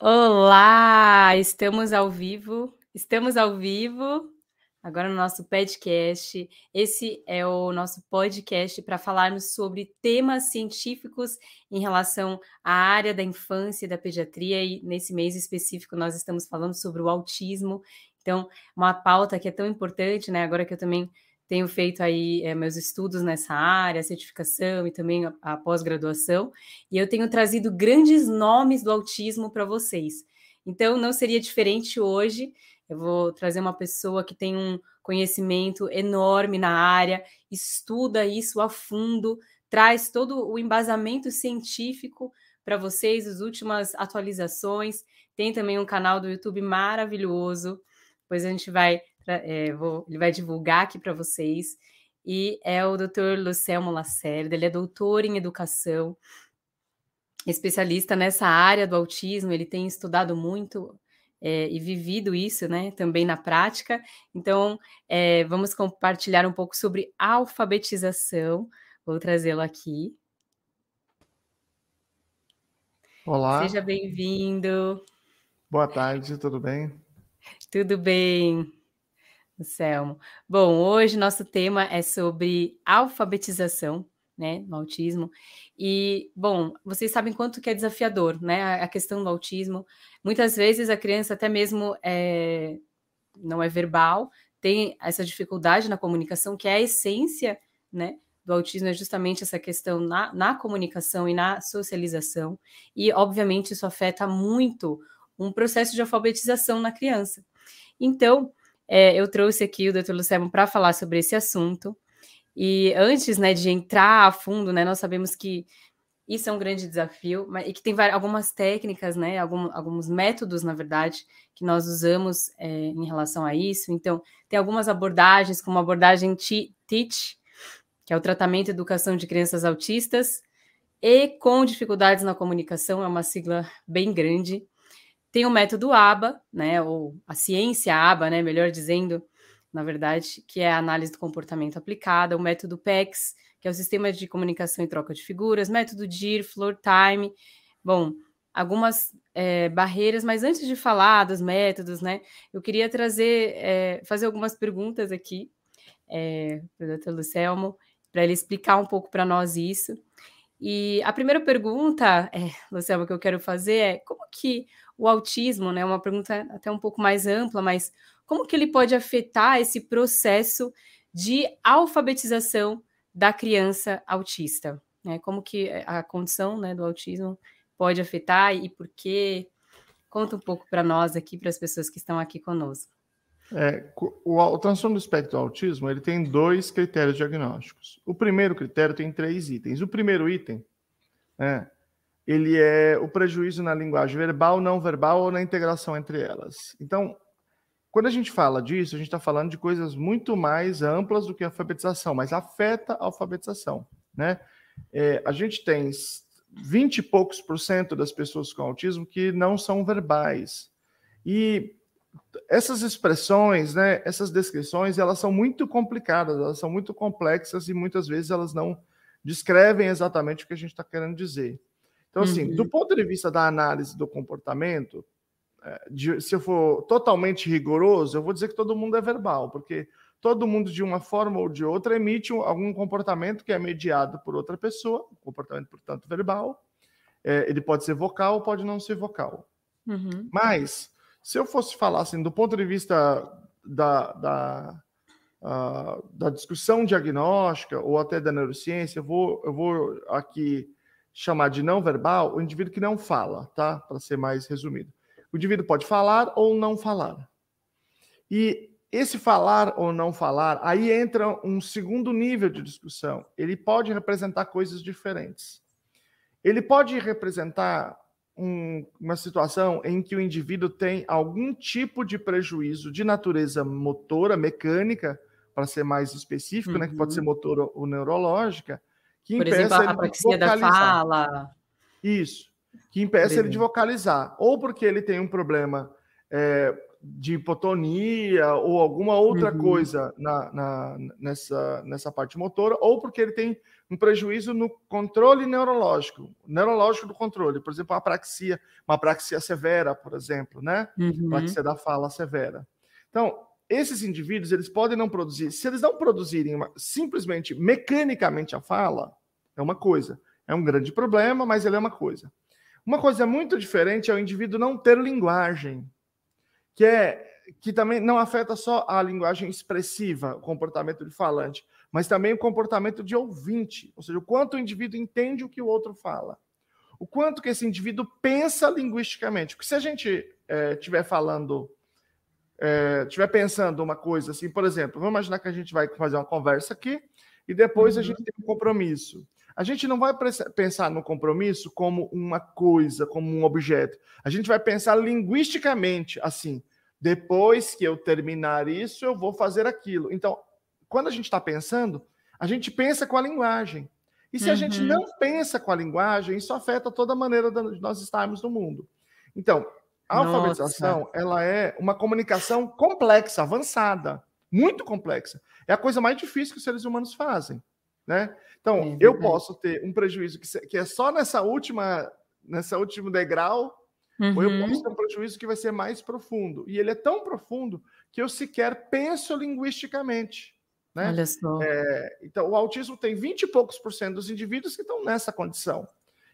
Olá, estamos ao vivo. Estamos ao vivo agora no nosso podcast. Esse é o nosso podcast para falarmos sobre temas científicos em relação à área da infância e da pediatria. E nesse mês específico, nós estamos falando sobre o autismo. Então, uma pauta que é tão importante, né? Agora que eu também tenho feito aí é, meus estudos nessa área, certificação e também a, a pós-graduação, e eu tenho trazido grandes nomes do autismo para vocês. Então, não seria diferente hoje. Eu vou trazer uma pessoa que tem um conhecimento enorme na área, estuda isso a fundo, traz todo o embasamento científico para vocês, as últimas atualizações. Tem também um canal do YouTube maravilhoso. Depois a gente vai é, vou, ele vai divulgar aqui para vocês. E é o Dr. Lucelmo Lacerda, ele é doutor em educação, especialista nessa área do autismo, ele tem estudado muito é, e vivido isso, né, também na prática. Então, é, vamos compartilhar um pouco sobre alfabetização. Vou trazê-lo aqui. Olá. Seja bem-vindo. Boa tarde, tudo bem? Tudo bem. Selmo. Bom, hoje nosso tema é sobre alfabetização, né, no autismo. E, bom, vocês sabem quanto que é desafiador, né, a questão do autismo. Muitas vezes a criança até mesmo é, não é verbal, tem essa dificuldade na comunicação, que é a essência, né, do autismo é justamente essa questão na, na comunicação e na socialização. E, obviamente, isso afeta muito um processo de alfabetização na criança. Então, é, eu trouxe aqui o Dr. Lucemo para falar sobre esse assunto. E antes né, de entrar a fundo, né, nós sabemos que isso é um grande desafio, mas, e que tem várias, algumas técnicas, né, algum, alguns métodos, na verdade, que nós usamos é, em relação a isso. Então, tem algumas abordagens, como a abordagem TEACH, que é o tratamento e educação de crianças autistas, e com dificuldades na comunicação, é uma sigla bem grande. Tem o método ABA, né, ou a ciência ABA, né, melhor dizendo, na verdade, que é a análise do comportamento aplicada, o método PEX, que é o sistema de comunicação e troca de figuras, método DIR, Floor Time, bom, algumas é, barreiras, mas antes de falar dos métodos, né, eu queria trazer, é, fazer algumas perguntas aqui é, para o Dr. Lucelmo, para ele explicar um pouco para nós isso. E a primeira pergunta, é, Lucelmo, que eu quero fazer é como que o autismo, né? Uma pergunta até um pouco mais ampla, mas como que ele pode afetar esse processo de alfabetização da criança autista? Né? Como que a condição né, do autismo pode afetar e por quê? Conta um pouco para nós aqui, para as pessoas que estão aqui conosco. É, o, o, transtorno do espectro do autismo ele tem dois critérios diagnósticos. O primeiro critério tem três itens. O primeiro item é ele é o prejuízo na linguagem verbal, não verbal ou na integração entre elas. Então, quando a gente fala disso, a gente está falando de coisas muito mais amplas do que a alfabetização, mas afeta a alfabetização, né? É, a gente tem 20 e poucos por cento das pessoas com autismo que não são verbais. E essas expressões, né, essas descrições, elas são muito complicadas, elas são muito complexas e muitas vezes elas não descrevem exatamente o que a gente está querendo dizer. Então, assim, uhum. do ponto de vista da análise do comportamento, é, de, se eu for totalmente rigoroso, eu vou dizer que todo mundo é verbal, porque todo mundo, de uma forma ou de outra, emite um, algum comportamento que é mediado por outra pessoa, um comportamento, portanto, verbal. É, ele pode ser vocal, pode não ser vocal. Uhum. Mas, se eu fosse falar assim, do ponto de vista da, da, uh, da discussão diagnóstica ou até da neurociência, eu vou, eu vou aqui chamar de não verbal o indivíduo que não fala, tá? Para ser mais resumido. O indivíduo pode falar ou não falar. E esse falar ou não falar, aí entra um segundo nível de discussão. Ele pode representar coisas diferentes. Ele pode representar um, uma situação em que o indivíduo tem algum tipo de prejuízo de natureza motora, mecânica, para ser mais específico, uhum. né, que pode ser uhum. motora ou neurológica, que Por exemplo, a apraxia da fala. Isso. Que impeça ele de vocalizar. Ou porque ele tem um problema é, de hipotonia ou alguma outra uhum. coisa na, na, nessa, nessa parte motora, ou porque ele tem um prejuízo no controle neurológico, neurológico do controle, por exemplo, uma apraxia, uma apraxia severa, por exemplo, né? Uhum. Apraxia da fala severa. Então, esses indivíduos, eles podem não produzir, se eles não produzirem uma, simplesmente mecanicamente a fala, é uma coisa, é um grande problema, mas ele é uma coisa. Uma coisa muito diferente é o indivíduo não ter linguagem, que é que também não afeta só a linguagem expressiva, o comportamento de falante, mas também o comportamento de ouvinte, ou seja, o quanto o indivíduo entende o que o outro fala, o quanto que esse indivíduo pensa linguisticamente. Porque se a gente estiver é, falando, estiver é, pensando uma coisa assim, por exemplo, vamos imaginar que a gente vai fazer uma conversa aqui e depois uhum. a gente tem um compromisso. A gente não vai pensar no compromisso como uma coisa, como um objeto. A gente vai pensar linguisticamente, assim. Depois que eu terminar isso, eu vou fazer aquilo. Então, quando a gente está pensando, a gente pensa com a linguagem. E se uhum. a gente uhum. não pensa com a linguagem, isso afeta toda a maneira de nós estarmos no mundo. Então, a Nossa. alfabetização, ela é uma comunicação complexa, avançada, muito complexa. É a coisa mais difícil que os seres humanos fazem, né? Então, é eu posso ter um prejuízo que, que é só nessa última, nessa último degrau, uhum. ou eu posso uhum. ter um prejuízo que vai ser mais profundo. E ele é tão profundo que eu sequer penso linguisticamente. Né? Olha só. É, então, o autismo tem 20 e poucos por cento dos indivíduos que estão nessa condição.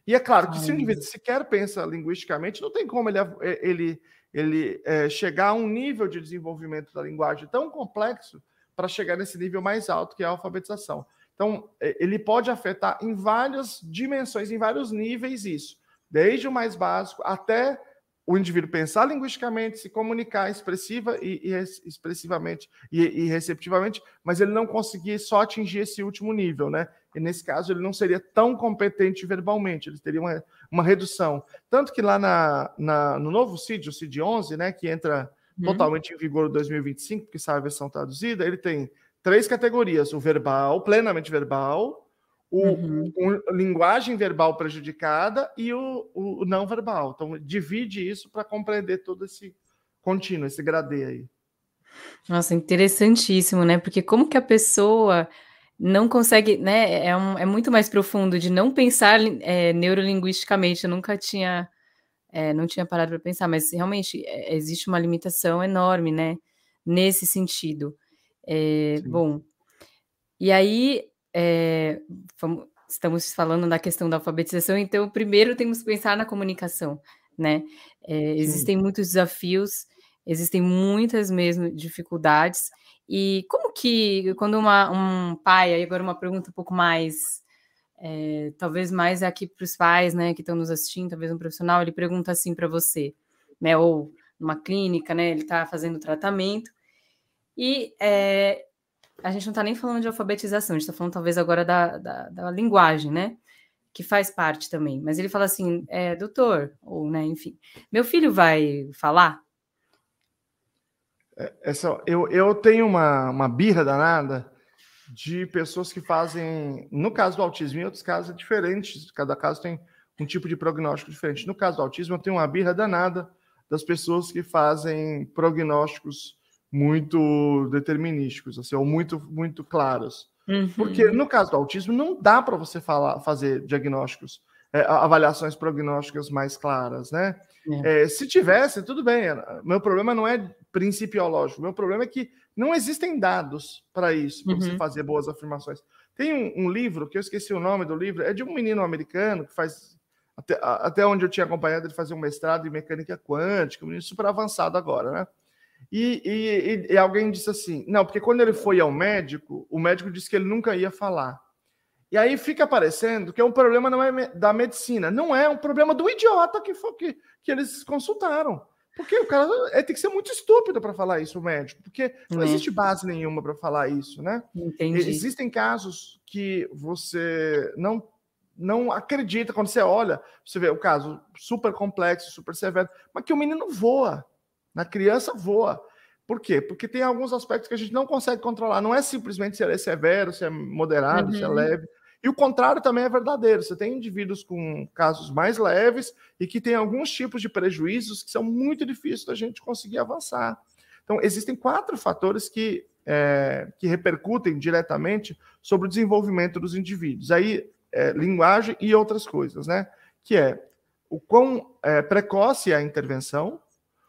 E é claro que Ai, se o indivíduo sequer pensa linguisticamente, não tem como ele, ele, ele é, chegar a um nível de desenvolvimento da linguagem tão complexo para chegar nesse nível mais alto, que é a alfabetização. Então, é, ele pode afetar em várias dimensões, em vários níveis isso, desde o mais básico até o indivíduo pensar linguisticamente, se comunicar expressiva e, e expressivamente e, e, receptivamente, mas ele não conseguir só atingir esse último nível, né? E nesse caso ele não seria tão competente verbalmente, ele teria uma, uma redução. Tanto que lá na, na no novo CID, o CID 11, né, que entra uhum. totalmente em vigor em 2025, porque sai a versão traduzida, ele tem três categorias: o verbal, plenamente verbal, o, uhum. o linguagem verbal prejudicada e o, o, não verbal. Então, divide isso para compreender todo esse contínuo, esse gradeio aí. Nossa, interessantíssimo, né? Porque como que a pessoa não consegue, né? É, um, é muito mais profundo de não pensar é, neurolinguisticamente. Eu nunca tinha, é, não tinha parado para pensar, mas realmente é, existe uma limitação enorme, né? Nesse sentido. É, bom, e aí é, vamos, estamos falando da questão da alfabetização, então primeiro temos que pensar na comunicação, né? É, existem muitos desafios, existem muitas mesmo dificuldades, e como que quando uma, um pai, aí agora uma pergunta um pouco mais, é, talvez mais aqui para os pais, né, que estão nos assistindo, talvez um profissional, ele pergunta assim para você, né, ou numa clínica, né, ele está fazendo tratamento, e é, a gente não está nem falando de alfabetização, a gente está falando talvez agora da, da, da, linguagem, né? Que faz parte também. Mas ele fala assim, é, doutor, ou, né, enfim, meu filho vai falar? É, essa, eu, eu tenho uma, uma birra danada de pessoas que fazem, no caso do autismo, em outros casos é diferente, cada caso tem um tipo de prognóstico diferente. No caso do autismo, eu tenho uma birra danada das pessoas que fazem prognósticos muito determinísticos, assim, ou muito, muito claros. Uhum. Porque no caso do autismo não dá para você falar, fazer diagnósticos, é, avaliações prognósticas mais claras, né? É. É, se tivesse, tudo bem. Meu problema não é principiológico. Meu problema é que não existem dados para isso, para uhum. você fazer boas afirmações. Tem um, um, livro que eu esqueci o nome do livro, é de um menino americano que faz até, até onde eu tinha acompanhado ele fazer um mestrado em mecânica quântica, um menino super avançado agora, né? E, e, e, alguém disse assim: não, porque quando ele foi ao médico, o médico disse que ele nunca ia falar. E aí fica parecendo que é um problema não é da medicina, não é um problema do idiota que, foi, que, que eles consultaram. Porque o cara é, tem que ser muito estúpido para falar isso, o médico, porque não é. existe base nenhuma para falar isso, né? Entendi. Existem casos que você não não acredita quando você olha, você vê o caso super complexo, super severo, mas que o menino voa. Na criança voa. Por quê? Porque tem alguns aspectos que a gente não consegue controlar. Não é simplesmente se é severo, se é moderado, uhum. se é uhum. leve. E o contrário também é verdadeiro. Você tem indivíduos com casos mais leves e que têm alguns tipos de prejuízos que são muito difíceis da gente conseguir avançar. Então, existem quatro fatores que, é, que repercutem diretamente sobre o desenvolvimento dos indivíduos. Aí, é, linguagem e outras coisas, né? Que é o quão é, precoce é a intervenção,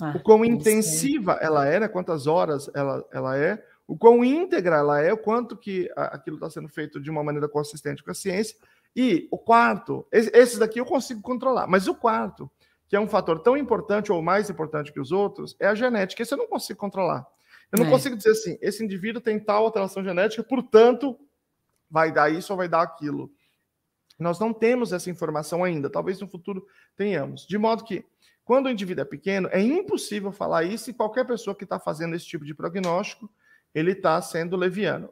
ah, o quão intensiva ela é, né? quantas horas ela, ela é, o quão íntegra ela é, o quanto que aquilo está sendo feito de uma maneira consistente com a ciência. E o quarto, esses daqui eu consigo controlar, mas o quarto, que é um fator tão importante ou mais importante que os outros, é a genética. Esse eu não consigo controlar. Eu não é. consigo dizer assim, esse indivíduo tem tal alteração genética, portanto, vai dar isso ou vai dar aquilo. Nós não temos essa informação ainda, talvez no futuro tenhamos. De modo que, quando o indivíduo é pequeno, é impossível falar isso e qualquer pessoa que está fazendo esse tipo de prognóstico, ele está sendo leviano.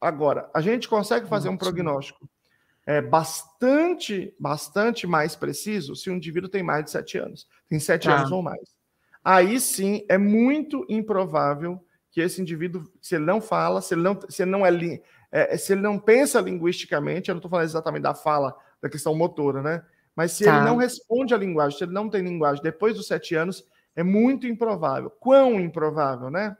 Agora, a gente consegue fazer um prognóstico é, bastante, bastante mais preciso se o indivíduo tem mais de sete anos, tem sete tá. anos ou mais. Aí sim é muito improvável que esse indivíduo, se ele não fala, se ele não, se ele não é, é, se ele não pensa linguisticamente, eu não estou falando exatamente da fala, da questão motora, né? Mas se tá. ele não responde à linguagem, se ele não tem linguagem depois dos sete anos, é muito improvável. Quão improvável, né?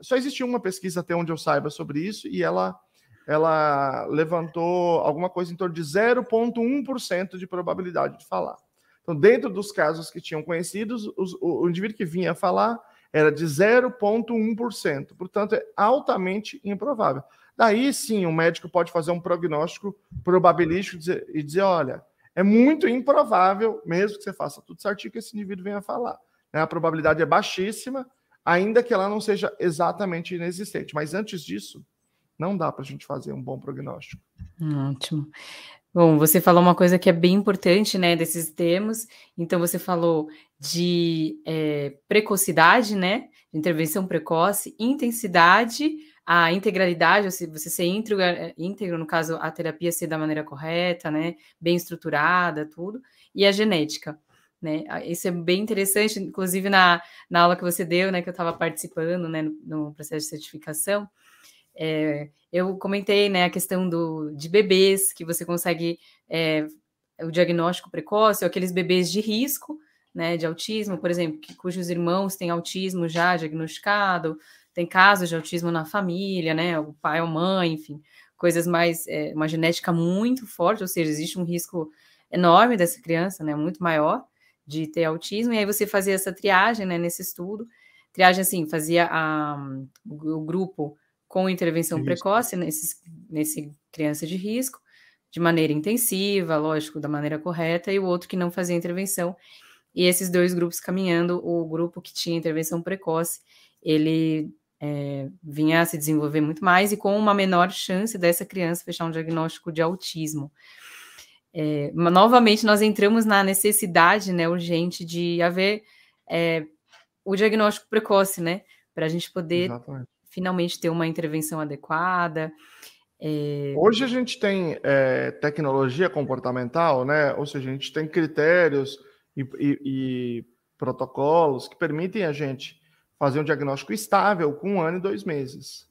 Só existe uma pesquisa até onde eu saiba sobre isso e ela ela levantou alguma coisa em torno de 0,1% de probabilidade de falar. Então, dentro dos casos que tinham conhecidos, os, o, o indivíduo que vinha falar era de 0,1%. Portanto, é altamente improvável. Daí sim, o médico pode fazer um prognóstico probabilístico e dizer: olha, é muito improvável, mesmo que você faça tudo certinho, que esse indivíduo venha falar. Né? A probabilidade é baixíssima, ainda que ela não seja exatamente inexistente. Mas antes disso, não dá para a gente fazer um bom prognóstico. Ótimo. Bom, você falou uma coisa que é bem importante, né, desses termos. Então, você falou de é, precocidade, né, intervenção precoce, intensidade, a integralidade, você ser íntegro, é, íntegro, no caso, a terapia ser da maneira correta, né, bem estruturada, tudo, e a genética. Né? Isso é bem interessante, inclusive na, na aula que você deu, né, que eu estava participando, né, no, no processo de certificação, é, eu comentei né, a questão do, de bebês, que você consegue é, o diagnóstico precoce, ou aqueles bebês de risco né, de autismo, por exemplo, que, cujos irmãos têm autismo já diagnosticado, tem casos de autismo na família, né, o pai ou mãe, enfim, coisas mais, é, uma genética muito forte, ou seja, existe um risco enorme dessa criança, né, muito maior de ter autismo, e aí você fazia essa triagem, né, nesse estudo, triagem assim, fazia a, o grupo com intervenção precoce nesse, nesse criança de risco, de maneira intensiva, lógico, da maneira correta, e o outro que não fazia intervenção. E esses dois grupos caminhando, o grupo que tinha intervenção precoce, ele é, vinha a se desenvolver muito mais e com uma menor chance dessa criança fechar um diagnóstico de autismo. É, novamente, nós entramos na necessidade né, urgente de haver é, o diagnóstico precoce, né? Para a gente poder Exatamente finalmente ter uma intervenção adequada. É... Hoje a gente tem é, tecnologia comportamental, né? Ou seja, a gente tem critérios e, e, e protocolos que permitem a gente fazer um diagnóstico estável com um ano e dois meses.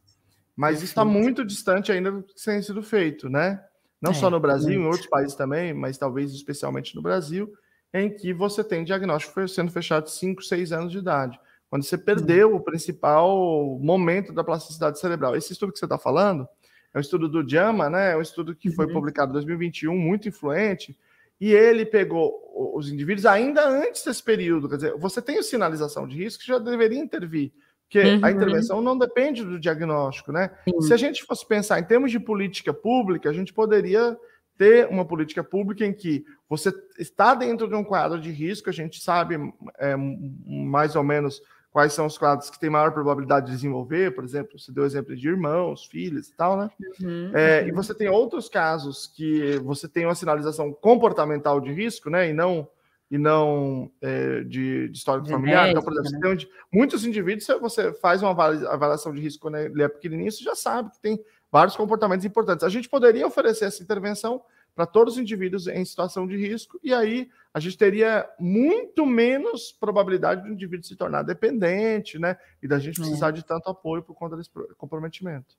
Mas isso está muito distante ainda do que tem sido feito, né? Não é, só no Brasil, muito. em outros países também, mas talvez especialmente no Brasil, em que você tem diagnóstico sendo fechado de 5, 6 anos de idade quando você perdeu o principal momento da plasticidade cerebral. Esse estudo que você está falando é um estudo do JAMA, né? É um estudo que foi uhum. publicado em 2021, muito influente, e ele pegou os indivíduos ainda antes desse período. Quer dizer, você tem a sinalização de risco que já deveria intervir, porque uhum. a intervenção não depende do diagnóstico, né? Uhum. Se a gente fosse pensar em termos de política pública, a gente poderia ter uma política pública em que você está dentro de um quadro de risco, a gente sabe é, mais ou menos quais são os quadros que têm maior probabilidade de desenvolver, por exemplo, você deu exemplo de irmãos, filhos e tal, né? Uhum, é, uhum. E você tem outros casos que você tem uma sinalização comportamental de risco, né? E não e não é, de, de histórico familiar. Então, por exemplo, né? você tem muitos indivíduos, você faz uma avaliação de risco quando ele é pequenininho, você já sabe que tem vários comportamentos importantes. A gente poderia oferecer essa intervenção para todos os indivíduos em situação de risco, e aí a gente teria muito menos probabilidade do indivíduo se tornar dependente, né? E da gente precisar é. de tanto apoio por conta desse comprometimento.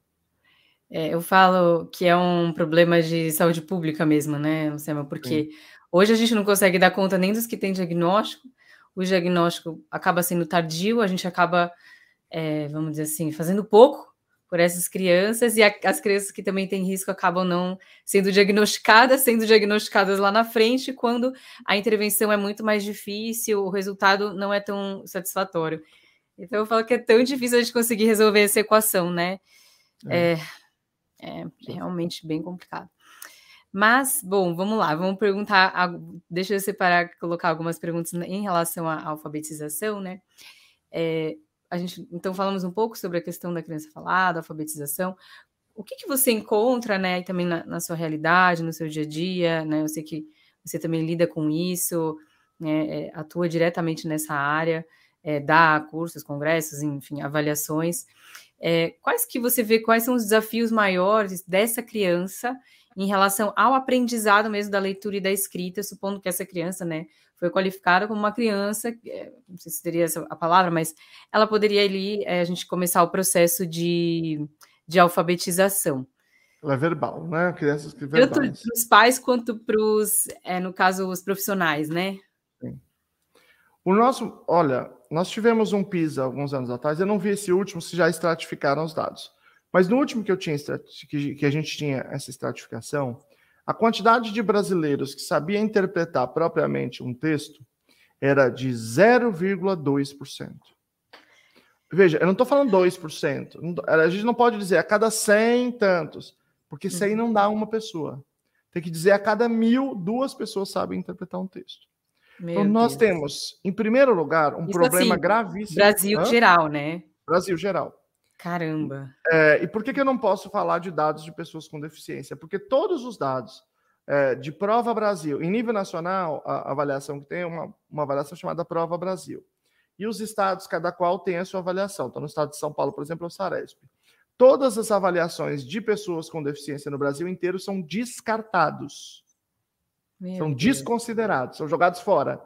É, eu falo que é um problema de saúde pública mesmo, né, Luciano? Porque Sim. hoje a gente não consegue dar conta nem dos que têm diagnóstico, o diagnóstico acaba sendo tardio, a gente acaba, é, vamos dizer assim, fazendo pouco por essas crianças, e a, as crianças que também têm risco acabam não sendo diagnosticadas, sendo diagnosticadas lá na frente, quando a intervenção é muito mais difícil, o resultado não é tão satisfatório. Então eu falo que é tão difícil a gente conseguir resolver essa equação, né? É, é, é realmente bem complicado. Mas, bom, vamos lá, vamos perguntar. Deixa eu separar, colocar algumas perguntas em relação à alfabetização, né? É, a gente, então, falamos um pouco sobre a questão da criança falada, alfabetização. O que, que você encontra, né, também na, na, sua realidade, no seu dia a dia, né? Eu sei que você também lida com isso, né, é, atua diretamente nessa área, é, dá cursos, congressos, enfim, avaliações. É, quais que você vê, quais são os desafios maiores dessa criança em relação ao aprendizado mesmo da leitura e da escrita, supondo que essa criança, né, foi qualificada como uma criança, é, não sei se seria essa a palavra, mas ela poderia ali é, a gente começar o processo de, de alfabetização. Ela é verbal, né? Crianças que verbais. Tanto para os pais quanto para os, é, no caso, os profissionais, né? Sim. O nosso, olha, nós tivemos um PISA alguns anos atrás, eu não vi esse último, se já estratificaram os dados. Mas no último que eu tinha que a gente tinha essa estratificação, a quantidade de brasileiros que sabia interpretar propriamente um texto era de 0,2%. Veja, eu não estou falando 2%. A gente não pode dizer a cada 100 tantos, porque isso aí não dá uma pessoa. Tem que dizer a cada mil, duas pessoas sabem interpretar um texto. Meu então, nós Deus. temos, em primeiro lugar, um isso problema assim, gravíssimo. Brasil Hã? geral, né? Brasil geral. Caramba. É, e por que, que eu não posso falar de dados de pessoas com deficiência? Porque todos os dados é, de Prova Brasil, em nível nacional, a, avaliação que tem é uma, uma avaliação chamada Prova Brasil. E os estados, cada qual tem a sua avaliação. Então, no estado de São Paulo, por exemplo, é o Saresp. Todas as avaliações de pessoas com deficiência no Brasil inteiro são descartados. Meu são Deus. desconsiderados, são jogados fora.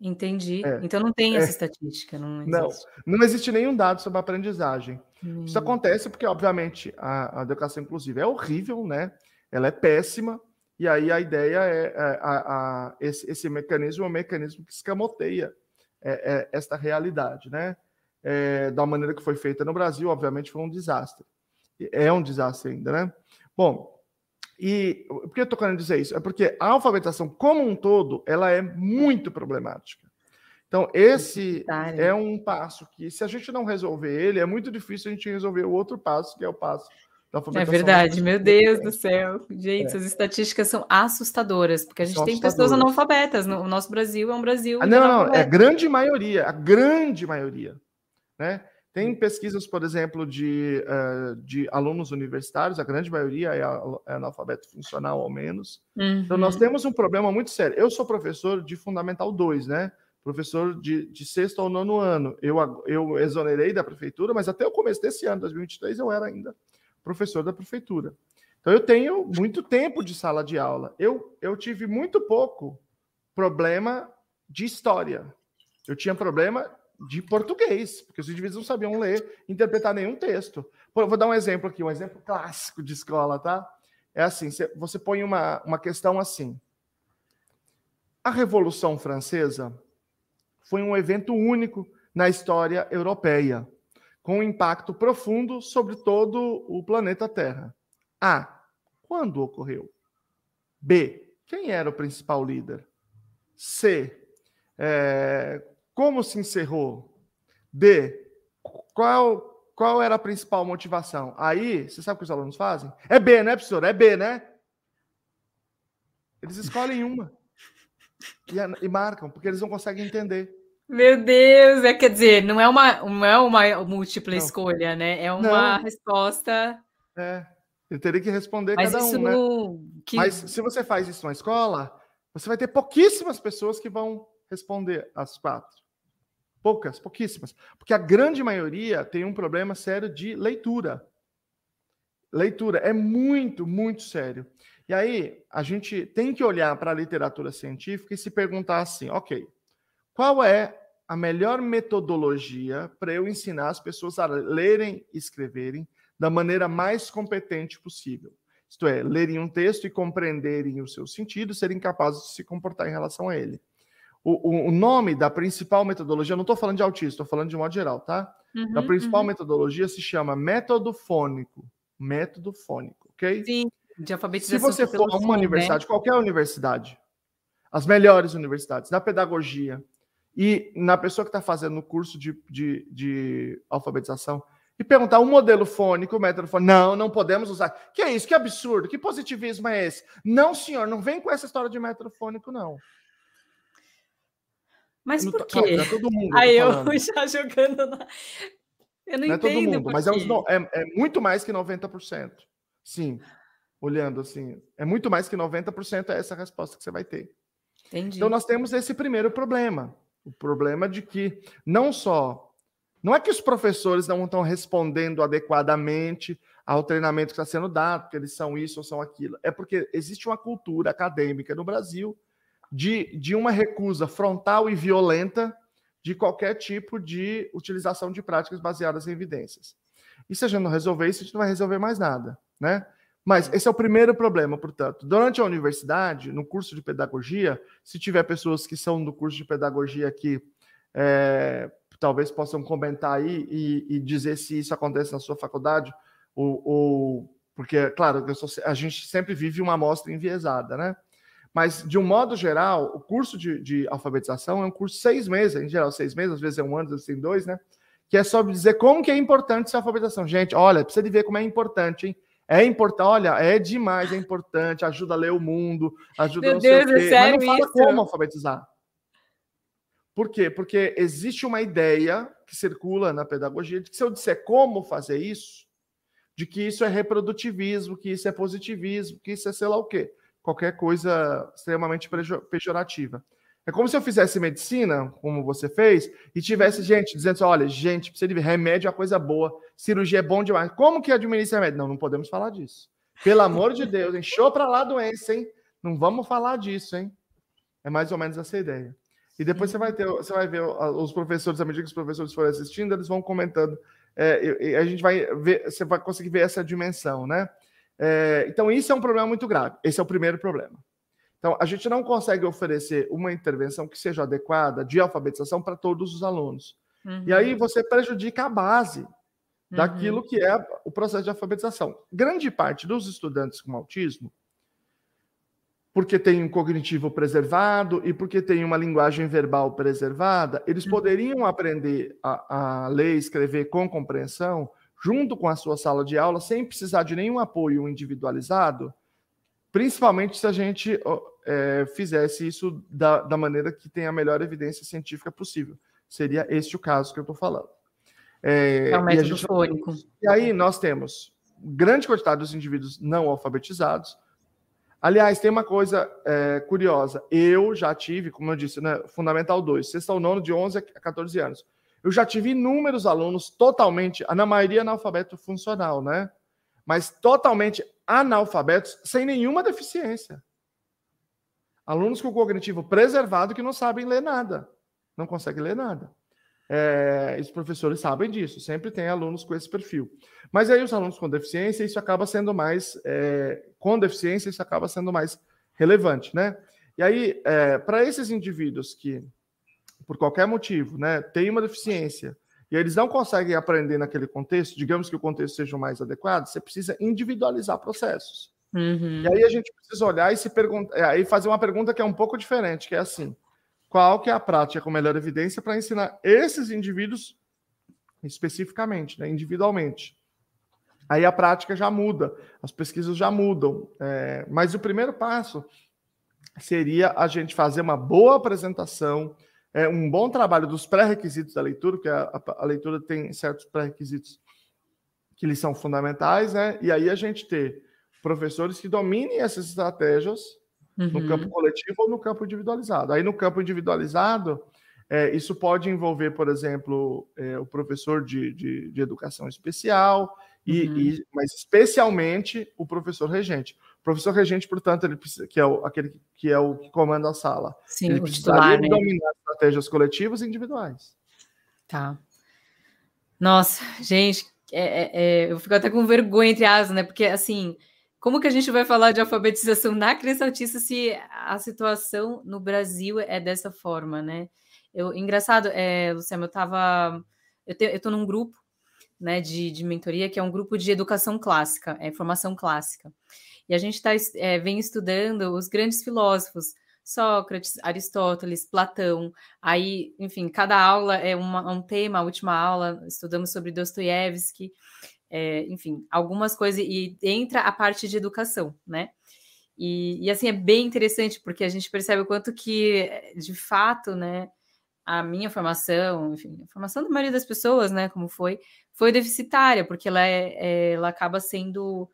Entendi. É. Então não tem essa é. estatística, não existe. Não, não existe nenhum dado sobre a aprendizagem. Hum. Isso acontece porque, obviamente, a, a, educação inclusiva é horrível, né? Ela é péssima, e aí a ideia é, é a, a, esse, esse, mecanismo é um mecanismo que escamoteia é, é, esta realidade, né? É, da maneira que foi feita no Brasil, obviamente foi um desastre. É um desastre ainda, né? Bom, e por que eu estou querendo dizer isso? É porque a alfabetização como um todo, ela é muito problemática. Então, esse é um passo que, se a gente não resolver ele, é muito difícil a gente resolver o outro passo, que é o passo da é alfabetização. É verdade, meu Deus do céu. Gente, é. essas estatísticas são assustadoras, porque a gente tem pessoas analfabetas. O nosso Brasil é um Brasil. Ah, não, não, é a grande maioria, a grande maioria. Né? Tem pesquisas, por exemplo, de, uh, de alunos universitários, a grande maioria é, é analfabeto funcional ao menos. Uhum. Então, nós uhum. temos um problema muito sério. Eu sou professor de Fundamental 2, né? Professor de, de sexto ao nono ano. Eu, eu exonerei da prefeitura, mas até o começo desse ano, 2023, eu era ainda professor da prefeitura. Então, eu tenho muito tempo de sala de aula. Eu, eu tive muito pouco problema de história. Eu tinha problema de português, porque os indivíduos não sabiam ler, interpretar nenhum texto. Vou dar um exemplo aqui, um exemplo clássico de escola, tá? É assim, você põe uma, uma questão assim. A Revolução Francesa foi um evento único na história europeia, com um impacto profundo sobre todo o planeta Terra. A. Quando ocorreu? B. Quem era o principal líder? C. É, como se encerrou? D. Qual, qual era a principal motivação? Aí, você sabe o que os alunos fazem? É B, né, professor? É B, né? Eles escolhem uma e, e marcam, porque eles não conseguem entender. Meu Deus, é, quer dizer, não é uma, não é uma múltipla não. escolha, né? É uma não. resposta. É, ele teria que responder Mas cada um, né? Que... Mas se você faz isso na escola, você vai ter pouquíssimas pessoas que vão responder as quatro. Poucas, pouquíssimas. Porque a grande maioria tem um problema sério de leitura. Leitura é muito, muito sério. E aí, a gente tem que olhar para a literatura científica e se perguntar assim: ok, qual é a melhor metodologia para eu ensinar as pessoas a lerem e escreverem da maneira mais competente possível. Isto é, lerem um texto e compreenderem o seu sentido, serem capazes de se comportar em relação a ele. O, o, nome da principal metodologia, não estou falando de autismo, estou falando de modo geral, tá? Uhum, a principal uhum. metodologia se chama método fônico. Método fônico, ok? Sim, de alfabetização. Se você for a uma som, universidade, né? qualquer universidade, as melhores universidades, na pedagogia e na pessoa que está fazendo o curso de, de, de alfabetização, e perguntar um modelo fônico, o método fônico. Não, não podemos usar. Que é isso? Que absurdo? Que positivismo é esse? Não, senhor, não vem com essa história de método fônico, não. Mas por quê? Não, é todo mundo. Aí eu já jogando na... Eu não, não entendo. É todo mundo, mas é, uns, é, é, muito mais que 90%. Sim. Olhando assim, é muito mais que 90% é essa resposta que você vai ter. Entendi. Então nós temos esse primeiro problema. O problema de que não só não é que os professores não estão respondendo adequadamente ao treinamento que está sendo dado, porque eles são isso ou são aquilo. É porque existe uma cultura acadêmica no Brasil de, de uma recusa frontal e violenta de qualquer tipo de utilização de práticas baseadas em evidências. E se a gente não resolver isso, a gente não vai resolver mais nada, né? Mas esse é o primeiro problema, portanto. Durante a universidade, no curso de pedagogia, se tiver pessoas que são do curso de pedagogia que é, talvez possam comentar aí e, e, dizer se isso acontece na sua faculdade, ou, ou porque, claro, sou, a gente sempre vive uma amostra enviesada, né? Mas, de um modo geral, o curso de, de, alfabetização é um curso de seis meses, em geral, seis meses, às vezes é um ano, às vezes tem dois, né? Que é só dizer como que é importante essa alfabetização. Gente, olha, precisa de ver como é importante, hein? É importante, olha, é demais, é importante, ajuda a ler o mundo, ajuda Meu não Deus, sei o quê. É Mas não fala isso? como alfabetizar. Por quê? Porque existe uma ideia que circula na pedagogia de que se eu disser como fazer isso, de que isso é reprodutivismo, que isso é positivismo, que isso é sei lá o quê. Qualquer coisa extremamente pejorativa. É como se eu fizesse medicina, como você fez, e tivesse gente dizendo assim, olha, gente, precisa de remédio é uma coisa boa, cirurgia é bom demais. Como que administra remédio? Não, não podemos falar disso. Pelo amor de Deus, encheu para lá a doença, hein? Não vamos falar disso, hein? É mais ou menos essa ideia. E depois você vai ter, você vai ver os professores, à medida que os professores forem assistindo, eles vão comentando. É, a gente vai ver, você vai conseguir ver essa dimensão, né? É, então, isso é um problema muito grave. Esse é o primeiro problema. Então, a gente não consegue oferecer uma intervenção que seja adequada de alfabetização para todos os alunos. Uhum. E aí você prejudica a base daquilo uhum. que é o processo de alfabetização. Grande parte dos estudantes com autismo porque tem um cognitivo preservado e porque tem uma linguagem verbal preservada, eles uhum. poderiam aprender a, a ler e escrever com compreensão junto com a sua sala de aula, sem precisar de nenhum apoio individualizado, principalmente se a gente é, fizesse isso da, da, maneira que tem a melhor evidência científica possível. Seria este o caso que eu estou falando. É, é o método e fônico. E aí nós temos grande quantidade dos indivíduos não alfabetizados, Aliás, tem uma coisa é, curiosa. Eu já tive, como eu disse, né, Fundamental 2, sexta ao nono, de 11 a 14 anos. Eu já tive inúmeros alunos totalmente, na maioria analfabeto funcional, né? Mas totalmente analfabetos, sem nenhuma deficiência. Alunos com cognitivo preservado que não sabem ler nada. Não conseguem ler nada. É, os professores sabem disso, sempre tem alunos com esse perfil. Mas aí os alunos com deficiência, isso acaba sendo mais, é, com deficiência, isso acaba sendo mais relevante, né? E aí, é, para esses indivíduos que, por qualquer motivo, né, têm uma deficiência e eles não conseguem aprender naquele contexto, digamos que o contexto seja o mais adequado, você precisa individualizar processos. Uhum. E aí a gente precisa olhar e se perguntar, é, aí fazer uma pergunta que é um pouco diferente, que é assim: qual que é a prática com melhor evidência para ensinar esses indivíduos especificamente, né, individualmente. Aí a prática já muda, as pesquisas já mudam. É, mas o primeiro passo seria a gente fazer uma boa apresentação, é, um bom trabalho dos pré-requisitos da leitura, porque a, a, a leitura tem certos pré-requisitos que lhes são fundamentais, né? E aí a gente ter professores que dominem essas estratégias uhum. no campo coletivo ou no campo individualizado. Aí, no campo individualizado, é, isso pode envolver, por exemplo, é, o professor de, de, de educação especial, e, uhum. e, mas especialmente o professor regente. O professor regente, portanto, ele precisa, que é o, aquele que é o que comanda a sala. Sim, ele precisaria né? dominar estratégias coletivas e individuais. Tá. Nossa, gente, é, é, é, eu fico até com vergonha entre asas, né? Porque assim, como que a gente vai falar de alfabetização na criança autista se a situação no Brasil é dessa forma, né? Eu, engraçado, é, Luciano, eu estava. Eu, te, eu tô num grupo né, de, de mentoria, que é um grupo de educação clássica, é formação clássica. E a gente tá, é, vem estudando os grandes filósofos, Sócrates, Aristóteles, Platão. Aí, enfim, cada aula é uma, um tema. A última aula estudamos sobre Dostoiévski, é, enfim, algumas coisas. E entra a parte de educação, né? E, e, assim é bem interessante porque a gente percebe o quanto que, de fato, né, a minha formação, enfim, a formação da maioria das pessoas, né, como foi, foi deficitária, porque ela, é, é ela acaba sendo,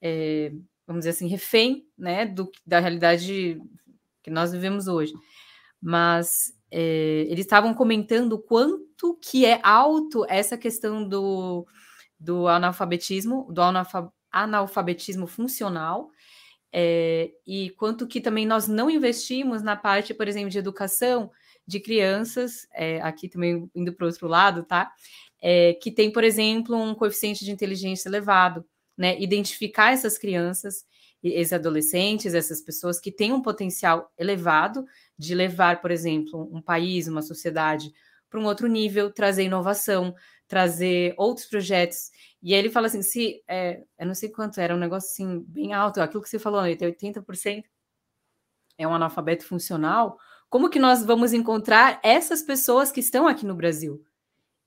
é, vamos dizer assim, refém, né, do, da realidade que nós vivemos hoje. Mas é, eles estavam comentando quanto que é alto essa questão do, do analfabetismo, do analfabetismo funcional, é, e quanto que também nós não investimos na parte, por exemplo, de educação de crianças, é, aqui também indo para o outro lado, tá? É, que tem, por exemplo, um coeficiente de inteligência elevado, né? Identificar essas crianças esses adolescentes, essas pessoas que têm um potencial elevado de levar, por exemplo, um país, uma sociedade para um outro nível, trazer inovação, trazer outros projetos. E aí ele fala assim: se é, eu não sei quanto era, um negócio assim, bem alto, aquilo que você falou, né, 80% é um analfabeto funcional. Como que nós vamos encontrar essas pessoas que estão aqui no Brasil?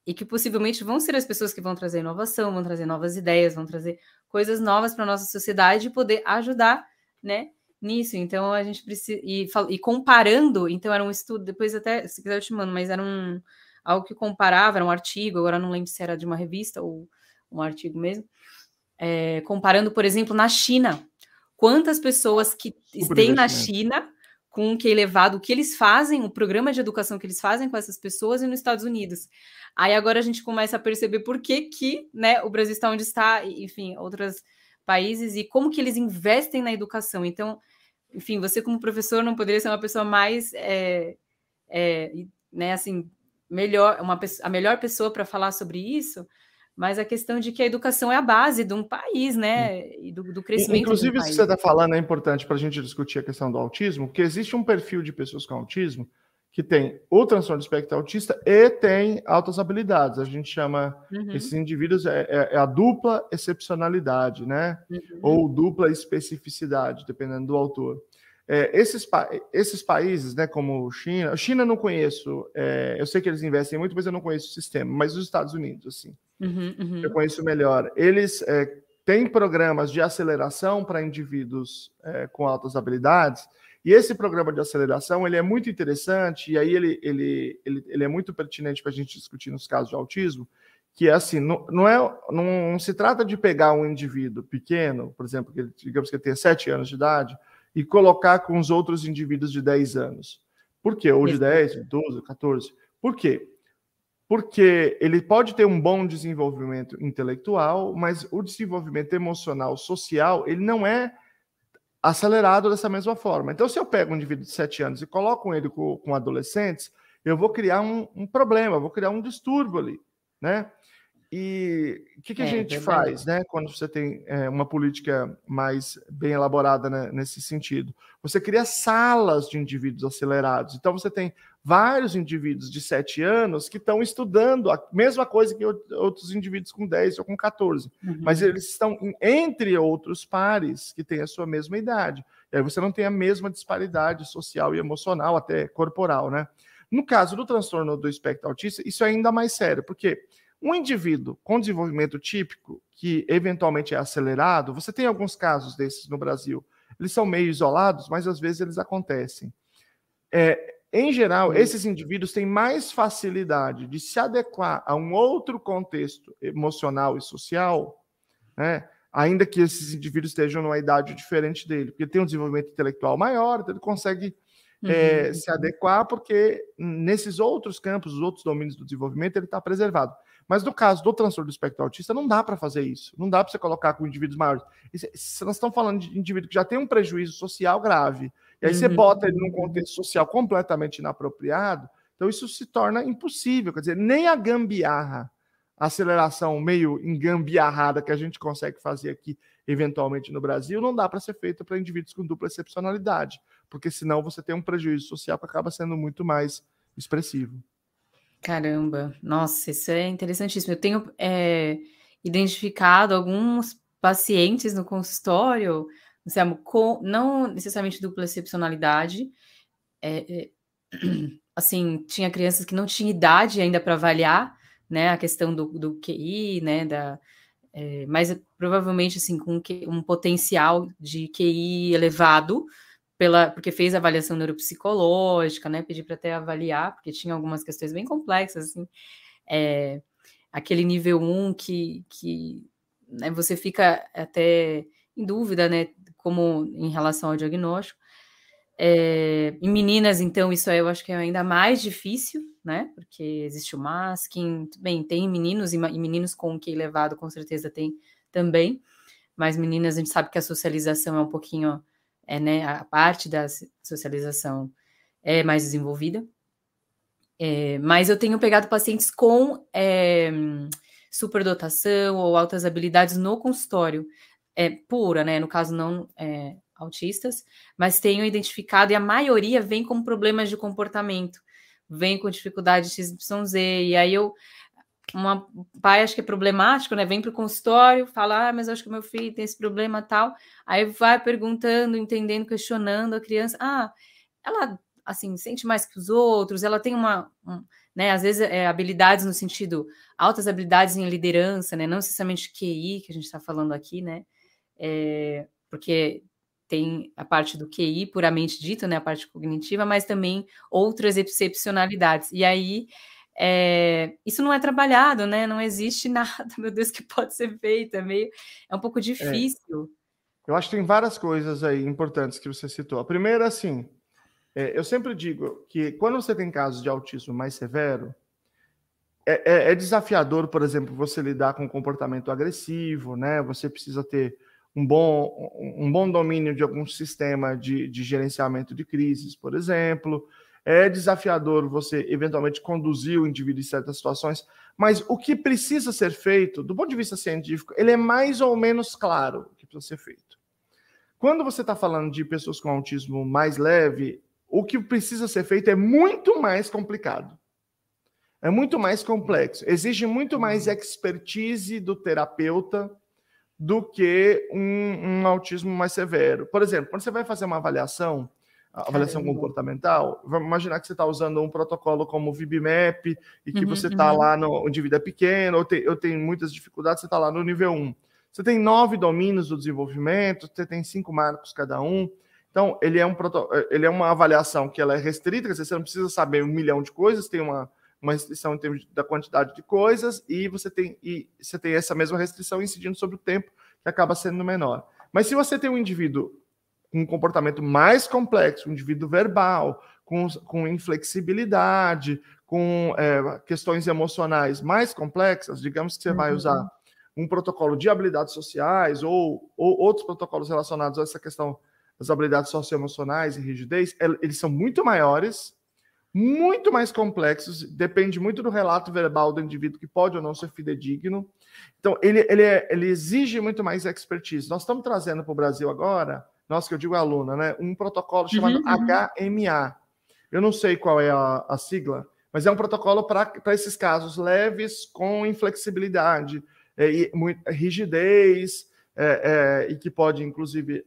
E que possivelmente vão ser as pessoas que vão trazer inovação, vão trazer novas ideias, vão trazer coisas novas para a nossa sociedade e poder ajudar, né? Nisso, então a gente precisa. E, e, comparando, então era um estudo, depois até, se quiser eu te mando, mas era um algo que comparava, era um artigo, agora não lembro se era de uma revista ou um artigo mesmo, é, comparando, por exemplo, na China. Quantas pessoas que têm na China com o que é elevado, o que eles fazem, o programa de educação que eles fazem com essas pessoas e nos Estados Unidos. Aí agora a gente começa a perceber por que, que né, o Brasil está onde está, enfim, outros países, e como que eles investem na educação. Então, enfim, você como professor não poderia ser uma pessoa mais, é, é, né, assim, melhor, uma, a melhor pessoa para falar sobre isso, mas a questão de que a educação é a base de um país, né? E do, do crescimento. Inclusive, isso que você está falando é importante para a gente discutir a questão do autismo, porque existe um perfil de pessoas com autismo que tem o transtorno do espectro autista e tem altas habilidades. A gente chama uhum. esses indivíduos é, é, é, a dupla excepcionalidade, né? Uhum. Ou dupla especificidade, dependendo do autor. É, esses, pa esses países, né, como China, China não conheço, é, eu sei que eles investem muito, mas eu não conheço o sistema. Mas os Estados Unidos, assim, uhum, uhum. eu conheço melhor. Eles é, têm programas de aceleração para indivíduos é, com altas habilidades e esse programa de aceleração ele é muito interessante, e aí ele, ele, ele, ele é muito pertinente para a gente discutir nos casos de autismo, que é assim, não, não, é, não, não se trata de pegar um indivíduo pequeno, por exemplo, que digamos que ele tenha 7 anos de idade, e colocar com os outros indivíduos de 10 anos. Por quê? Ou de 10, de 12, 14. Por quê? Porque ele pode ter um bom desenvolvimento intelectual, mas o desenvolvimento emocional, social, ele não é acelerado dessa mesma forma. Então, se eu pego um indivíduo de 7 anos e coloco ele com, com adolescentes, eu vou criar um, um, problema, vou criar um distúrbio ali, né? E o que, que é, a gente faz, né, quando você tem é, uma política mais bem elaborada né, nesse sentido? Você cria salas de indivíduos acelerados. Então, você tem vários indivíduos de 7 anos que estão estudando a mesma coisa que outros indivíduos com 10 ou com 14, uhum. mas eles estão entre outros pares que têm a sua mesma idade. E aí você não tem a mesma disparidade social e emocional, até corporal, né? No caso do transtorno do espectro autista, isso é ainda mais sério, porque um indivíduo com desenvolvimento típico, que eventualmente é acelerado, você tem alguns casos desses no Brasil. Eles são meio isolados, mas às vezes eles acontecem. É, em geral, esses indivíduos têm mais facilidade de se adequar a um outro contexto emocional e social, né? ainda que esses indivíduos estejam numa idade diferente dele, porque tem um desenvolvimento intelectual maior, então ele consegue uhum. é, se adequar, porque nesses outros campos, os outros domínios do desenvolvimento, ele está preservado. Mas no caso do transtorno do espectro autista, não dá para fazer isso. Não dá para você colocar com indivíduos maiores. Nós estamos falando de indivíduo que já tem um prejuízo social grave. E aí uhum. você bota ele num contexto social completamente inapropriado. Então isso se torna impossível. Quer dizer, nem a gambiarra aceleração meio engambiarrada que a gente consegue fazer aqui, eventualmente no Brasil, não dá para ser feita para indivíduos com dupla excepcionalidade, porque senão você tem um prejuízo social que acaba sendo muito mais expressivo. Caramba, nossa, isso é interessantíssimo. Eu tenho é, identificado alguns pacientes no consultório, com, não necessariamente dupla excepcionalidade, é, é, assim, tinha crianças que não tinham idade ainda para avaliar, né, a questão do, do QI, né, da, é, mas provavelmente, assim, com um potencial de QI elevado, pela, porque fez avaliação neuropsicológica, né, pedi para até avaliar, porque tinha algumas questões bem complexas, assim, é, aquele nível 1 que, que né, você fica até em dúvida, né, como em relação ao diagnóstico, é, em meninas, então, isso eu acho que é ainda mais difícil, né? Porque existe o masking, bem, tem meninos e, meninos com que elevado, com certeza tem também, mas meninas a gente sabe que a socialização é um pouquinho, é, né? A parte da socialização é mais desenvolvida. É, mas eu tenho pegado pacientes com é, superdotação ou altas habilidades no consultório, é, pura, né? No caso, não é, autistas, mas tenho identificado, e a maioria vem com problemas de comportamento, vem com dificuldade XYZ, e aí eu, uma pai acho que é problemático, né? Vem para o consultório, fala, ah, mas acho que meu filho tem esse problema tal, aí vai perguntando, entendendo, questionando a criança, ah, ela assim sente mais que os outros, ela tem uma, um, né? Às vezes é, habilidades no sentido altas habilidades em liderança, né? Não necessariamente QI que a gente está falando aqui, né? É, porque tem a parte do QI puramente dito, né, a parte cognitiva, mas também outras excepcionalidades. E aí, é, isso não é trabalhado, né? Não existe nada, meu Deus, que pode ser feito. É meio, é um pouco é. difícil. É. Eu acho que tem várias coisas aí importantes que você citou. A primeira, assim, é, eu sempre digo que quando você tem casos de autismo mais severo, é, é, é desafiador, por exemplo, você lidar com comportamento agressivo, né? Você precisa ter um bom, um bom domínio de algum sistema de, de gerenciamento de crises, por exemplo. É desafiador você eventualmente conduzir o indivíduo em certas situações, mas o que precisa ser feito, do ponto de vista científico, ele é mais ou menos claro o que precisa ser feito. Quando você está falando de pessoas com autismo mais leve, o que precisa ser feito é muito mais complicado. É muito mais complexo. Exige muito mais expertise do terapeuta do que um, um, autismo mais severo. Por exemplo, quando você vai fazer uma avaliação, avaliação Caramba. comportamental, vamos imaginar que você está usando um protocolo como o VibMap e que uhum, você está uhum. lá no indivíduo é pequeno, ou tem, eu tenho muitas dificuldades, você está lá no nível 1. Você tem nove domínios do desenvolvimento, você tem cinco marcos cada um. Então, ele é, um ele é uma avaliação que ela é restrita, você não precisa saber um milhão de coisas, tem uma uma restrição em termos da quantidade de coisas e você tem e você tem essa mesma restrição incidindo sobre o tempo que acaba sendo menor. Mas se você tem um indivíduo com um comportamento mais complexo, um indivíduo verbal, com, com inflexibilidade, com é, questões emocionais mais complexas, digamos que você uhum. vai usar um protocolo de habilidades sociais ou, ou outros protocolos relacionados a essa questão das habilidades socioemocionais e rigidez, eles são muito maiores muito mais complexos, depende muito do relato verbal do indivíduo, que pode ou não ser fidedigno. Então, ele, ele, é, ele exige muito mais expertise. Nós estamos trazendo para o Brasil agora, nós que eu digo aluna, né, um protocolo chamado uhum, uhum. HMA. Eu não sei qual é a, a sigla, mas é um protocolo para esses casos leves com inflexibilidade, é, e, muito, rigidez, é, é, e que pode, inclusive,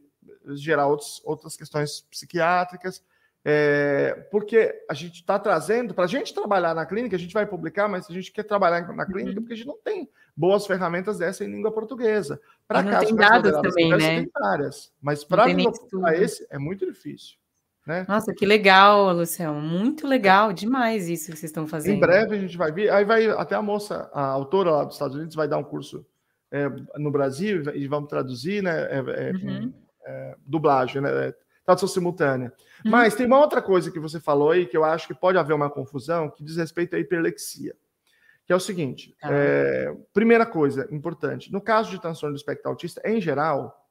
gerar outros, outras questões psiquiátricas. É, porque a gente está trazendo, para a gente trabalhar na clínica, a gente vai publicar, mas a gente quer trabalhar na clínica uhum. porque a gente não tem boas ferramentas dessa em língua portuguesa. Para cá, tem dados também, né? Tem várias, mas para esse é muito difícil. Né? Nossa, que legal, Luciano. Muito legal, demais isso que vocês estão fazendo. Em breve a gente vai vir. Aí vai até a moça, a autora lá dos Estados Unidos, vai dar um curso é, no Brasil e vamos traduzir, né? É, é, uhum. É, dublagem, né? Tradução simultânea. Uhum. Mas tem uma outra coisa que você falou aí que eu acho que pode haver uma confusão que diz respeito à hiperlexia. Que é o seguinte: ah. é, primeira coisa importante, no caso de transtorno do espectro autista, em geral,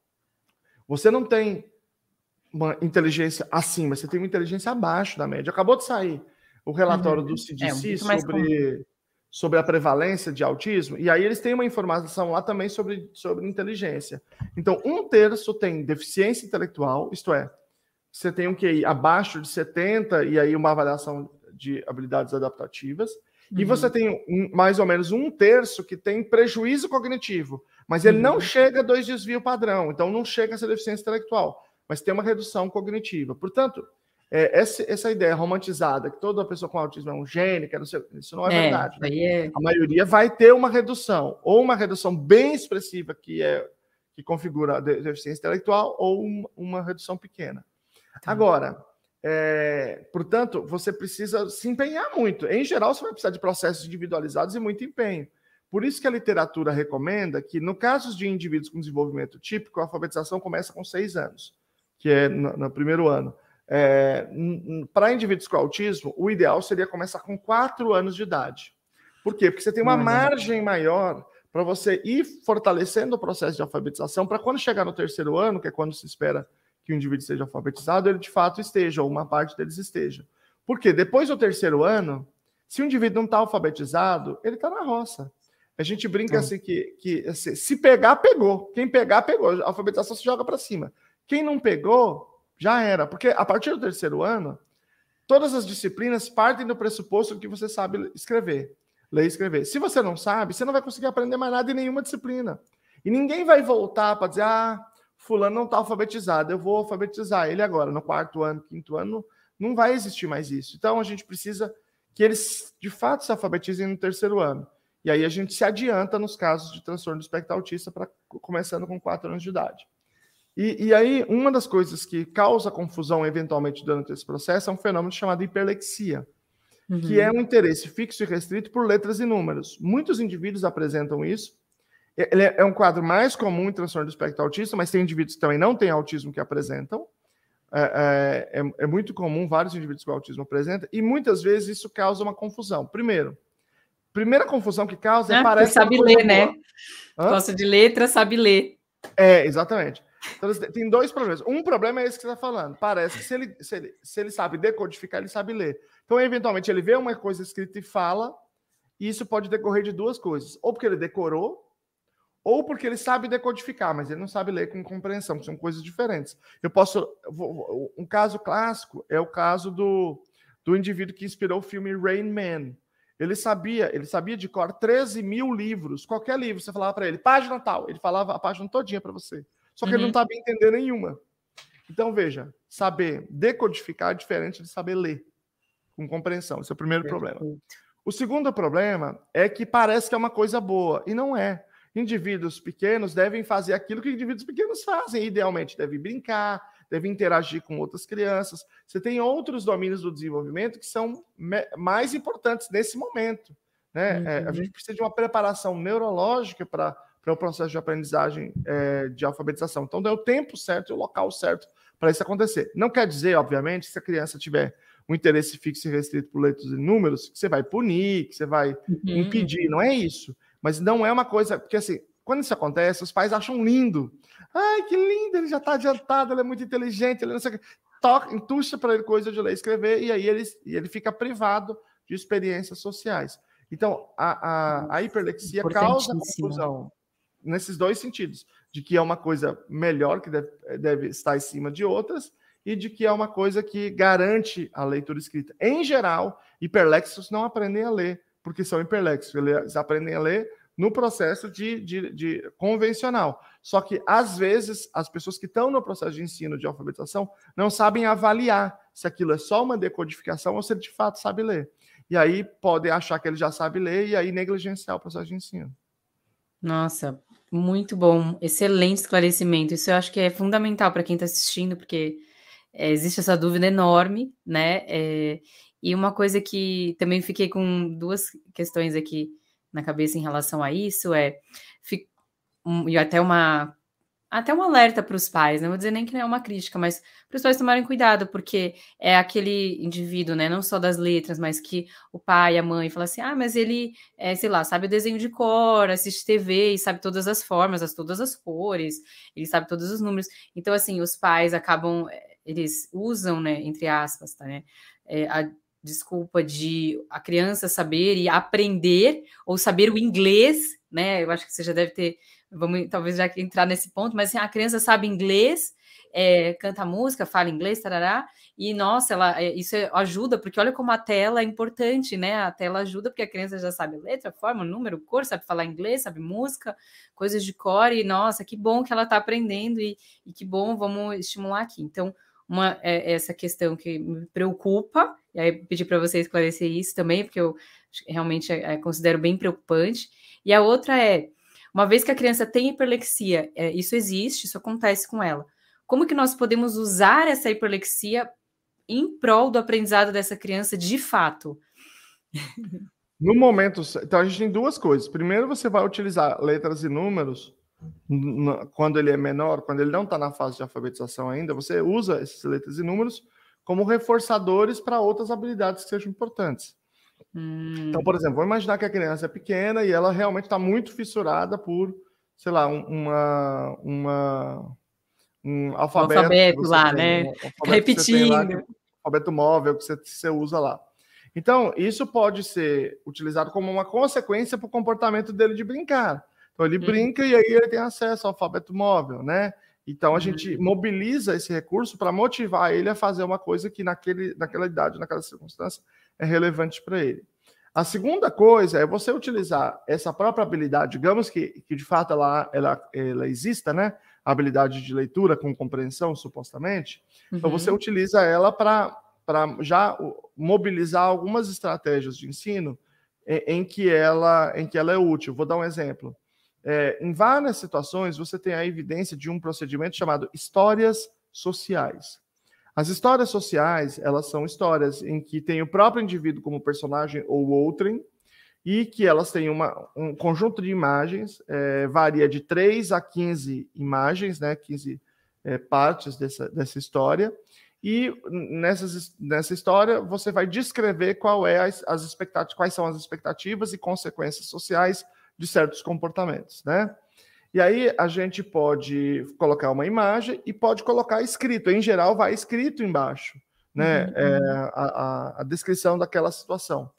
você não tem uma inteligência acima, você tem uma inteligência abaixo da média. Acabou de sair o relatório uhum. do CDC é, sobre, sobre a prevalência de autismo, e aí eles têm uma informação lá também sobre, sobre inteligência. Então, um terço tem deficiência intelectual, isto é, você tem um QI abaixo de 70 e aí uma avaliação de habilidades adaptativas, uhum. e você tem um, mais ou menos um terço que tem prejuízo cognitivo, mas ele uhum. não chega a dois desvio padrão, então não chega a ser deficiência intelectual, mas tem uma redução cognitiva. Portanto, é, essa, essa ideia romantizada que toda pessoa com autismo é um gênio, que não sei, isso não é, é verdade. Né? É... A maioria vai ter uma redução, ou uma redução bem expressiva, que é que configura a deficiência intelectual, ou uma, uma redução pequena. Tá. Agora, é, portanto, você precisa se empenhar muito. Em geral, você vai precisar de processos individualizados e muito empenho. Por isso que a literatura recomenda que, no caso de indivíduos com desenvolvimento típico, a alfabetização começa com seis anos, que é no, no primeiro ano. É, Para indivíduos com autismo, o ideal seria começar com quatro anos de idade. Por quê? Porque você tem uma uhum. margem maior para você ir fortalecendo o processo de alfabetização para quando chegar no terceiro ano, que é quando se espera que o indivíduo seja alfabetizado, ele de fato esteja, ou uma parte deles esteja. Porque depois do terceiro ano, se o indivíduo não está alfabetizado, ele está na roça. A gente brinca assim que, que assim, se pegar, pegou. Quem pegar, pegou. A alfabetização se joga para cima. Quem não pegou, já era. Porque a partir do terceiro ano, todas as disciplinas partem do pressuposto que você sabe escrever, ler e escrever. Se você não sabe, você não vai conseguir aprender mais nada em nenhuma disciplina. E ninguém vai voltar para dizer, ah, fulano não está alfabetizado, eu vou alfabetizar ele agora, no quarto ano, quinto ano, não vai existir mais isso. Então a gente precisa que eles de fato se alfabetizem no terceiro ano. E aí a gente se adianta nos casos de transtorno do espectro autista, pra, começando com quatro anos de idade. E, e, aí, uma das coisas que causa confusão eventualmente durante esse processo é um fenômeno chamado hiperlexia, uhum. que é um interesse fixo e restrito por letras e números. Muitos indivíduos apresentam isso, ele é, é um quadro mais comum em transtorno do espectro autista, mas tem indivíduos que também não têm autismo que apresentam. É, é, é, é muito comum, vários indivíduos com autismo apresentam, e muitas vezes isso causa uma confusão. Primeiro, primeira confusão que causa é ah, parece. Sabe ler, né? Gosta de letra, sabe ler. É, exatamente. Então, tem dois problemas. Um problema é esse que você está falando. Parece que se ele, se, ele, se ele sabe decodificar, ele sabe ler. Então, eventualmente, ele vê uma coisa escrita e fala, e isso pode decorrer de duas coisas. Ou porque ele decorou, ou porque ele sabe decodificar, mas ele não sabe ler com compreensão, que são coisas diferentes. Eu posso. Um caso clássico é o caso do, do indivíduo que inspirou o filme Rain Man. Ele sabia, ele sabia de cor 13 mil livros, qualquer livro, você falava para ele, página tal, ele falava a página todinha para você. Só que uhum. ele não uhum. sabia entender nenhuma. Então, veja, saber decodificar é diferente de saber ler com compreensão. Esse é o primeiro Perfeito. problema. O segundo problema é que parece que é uma coisa boa, e não é. Indivíduos pequenos devem fazer aquilo que indivíduos pequenos fazem, idealmente, devem brincar, devem interagir com outras crianças. Você tem outros domínios do desenvolvimento que são mais importantes nesse momento. Né? Uhum. É, a uhum. gente precisa de uma preparação neurológica para o processo de aprendizagem é, de alfabetização. Então, deu o tempo certo e o local certo para isso acontecer. Não quer dizer, obviamente, que se a criança tiver um interesse fixo e restrito por letras e números, que você vai punir, que você vai uhum. impedir. Não é isso. Mas não é uma coisa. Porque assim, quando isso acontece, os pais acham lindo. Ai, que lindo, ele já está adiantado, ele é muito inteligente, ele não sei o que. Toca, entuxa para ele coisa de ler e escrever, e aí ele, e ele fica privado de experiências sociais. Então, a, a, a hiperlexia causa confusão nesses dois sentidos: de que é uma coisa melhor que deve, deve estar acima de outras, e de que é uma coisa que garante a leitura escrita. Em geral, hiperlexos não aprendem a ler porque são hiperlexos. Eles aprendem a ler no processo de, de, de, convencional. Só que, às vezes, as pessoas que estão no processo de ensino de alfabetização não sabem avaliar se aquilo é só uma decodificação ou se ele de fato sabe ler. E aí podem achar que ele já sabe ler e aí negligenciar o processo de ensino. Nossa, muito bom. Excelente esclarecimento. Isso eu acho que é fundamental para quem está assistindo, porque é, existe essa dúvida enorme, né? É, e uma coisa que também fiquei com duas questões aqui na cabeça em relação a isso é e até uma até um alerta para os pais, não vou dizer nem que não é uma crítica, mas para os pais tomarem cuidado, porque é aquele indivíduo, né, não só das letras, mas que o pai, a mãe fala assim, ah, mas ele, é, sei lá, sabe o desenho de cor, assiste TV e sabe todas as formas, as, todas as cores, ele sabe todos os números. Então, assim, os pais acabam, eles usam, né, entre aspas, tá, né, é, a, desculpa, de a criança saber e aprender ou saber o inglês, né? Eu acho que você já deve ter, vamos talvez já entrar nesse ponto, mas assim, a criança sabe inglês, é, canta música, fala inglês, tarará, e nossa, ela, é, isso ajuda, porque olha como a tela é importante, né? A tela ajuda porque a criança já sabe letra, forma, número, cor, sabe falar inglês, sabe música, coisas de cor, e nossa, que bom que ela está aprendendo, e, e que bom, vamos estimular aqui. Então, uma é essa questão que me preocupa, e aí pedir para você esclarecer isso também, porque eu realmente é, é, considero bem preocupante. E a outra é, uma vez que a criança tem hiperlexia, é, isso existe, isso acontece com ela. Como que nós podemos usar essa hiperlexia em prol do aprendizado dessa criança de fato? No momento, então a gente tem duas coisas. Primeiro, você vai utilizar letras e números quando ele é menor, quando ele não está na fase de alfabetização ainda, você usa essas letras e números como reforçadores para outras habilidades que sejam importantes. Hum. Então, por exemplo, vamos imaginar que a criança é pequena e ela realmente está muito fissurada por, sei lá, um, uma, uma, um alfabeto. alfabeto lá, tem, né? Um alfabeto Repetindo. Lá, é alfabeto móvel que você, você usa lá. Então, isso pode ser utilizado como uma consequência para o comportamento dele de brincar. Então ele uhum. brinca e aí ele tem acesso ao alfabeto móvel, né? Então a uhum. gente mobiliza esse recurso para motivar ele a fazer uma coisa que naquele, naquela idade, naquela circunstância, é relevante para ele. A segunda coisa é você utilizar essa própria habilidade, digamos que, que de fato ela, ela, ela exista, né? A habilidade de leitura com compreensão, supostamente. Então, uhum. Então você utiliza ela para já mobilizar algumas estratégias de ensino em, em, que ela, em que ela é útil. Vou dar um exemplo. É, em várias situações, você tem a evidência de um procedimento chamado histórias sociais. As histórias sociais, elas são histórias em que tem o próprio indivíduo como personagem ou outrem, e que elas têm uma, um conjunto de imagens, é, varia de 3 a 15 imagens, né, 15 é, partes dessa, dessa história, e nessas, nessa história você vai descrever qual é as, as expectativas, quais são as expectativas e consequências sociais de certos comportamentos, né? E aí a gente pode colocar uma imagem e pode colocar escrito. Em geral, vai escrito embaixo, né? Uhum. É, a, a, a, descrição daquela situação.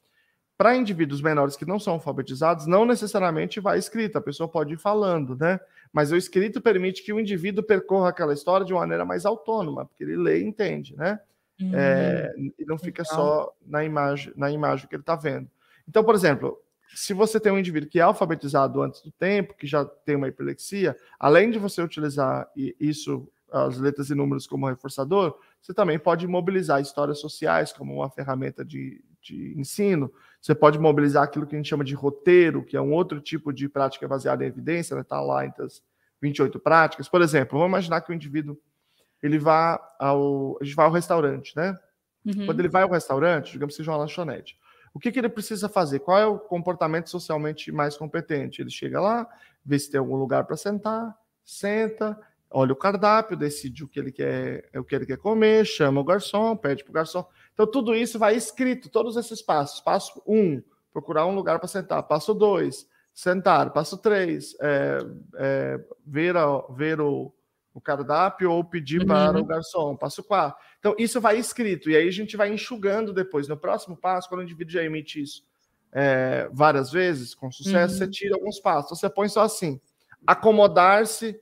Para indivíduos menores que não são alfabetizados, não necessariamente vai escrito. A pessoa pode ir falando, né? Mas o escrito permite que o indivíduo percorra aquela história de uma maneira mais autônoma, porque ele lê e entende, né? Uhum. É, e não fica Legal. só na imagem, na imagem que ele está vendo. Então, por exemplo, se você tem um indivíduo que é alfabetizado antes do tempo, que já tem uma hiperlexia, além de você utilizar isso, as letras e números como reforçador, você também pode mobilizar histórias sociais como uma ferramenta de, de ensino. Você pode mobilizar aquilo que a gente chama de roteiro, que é um outro tipo de prática baseada em evidência, está né? lá entre as 28 práticas. Por exemplo, vamos imaginar que o indivíduo ele vá ao, a gente vai ao restaurante, né? Uhum. Quando ele vai ao restaurante, digamos que seja uma lanchonete, o que, que ele precisa fazer? Qual é o comportamento socialmente mais competente? Ele chega lá, vê se tem algum lugar para sentar, senta, olha o cardápio, decide o que ele quer, o que ele quer comer, chama o garçom, pede para o garçom. Então, tudo isso vai escrito, todos esses passos. Passo um, procurar um lugar para sentar. Passo dois, sentar. Passo três, é, é, ver, a, ver o, o cardápio ou pedir uhum. para o garçom. Passo quatro. Então, isso vai escrito, e aí a gente vai enxugando depois. No próximo passo, quando o indivíduo já emite isso é, várias vezes, com sucesso, uhum. você tira alguns passos. Você põe só assim: acomodar-se,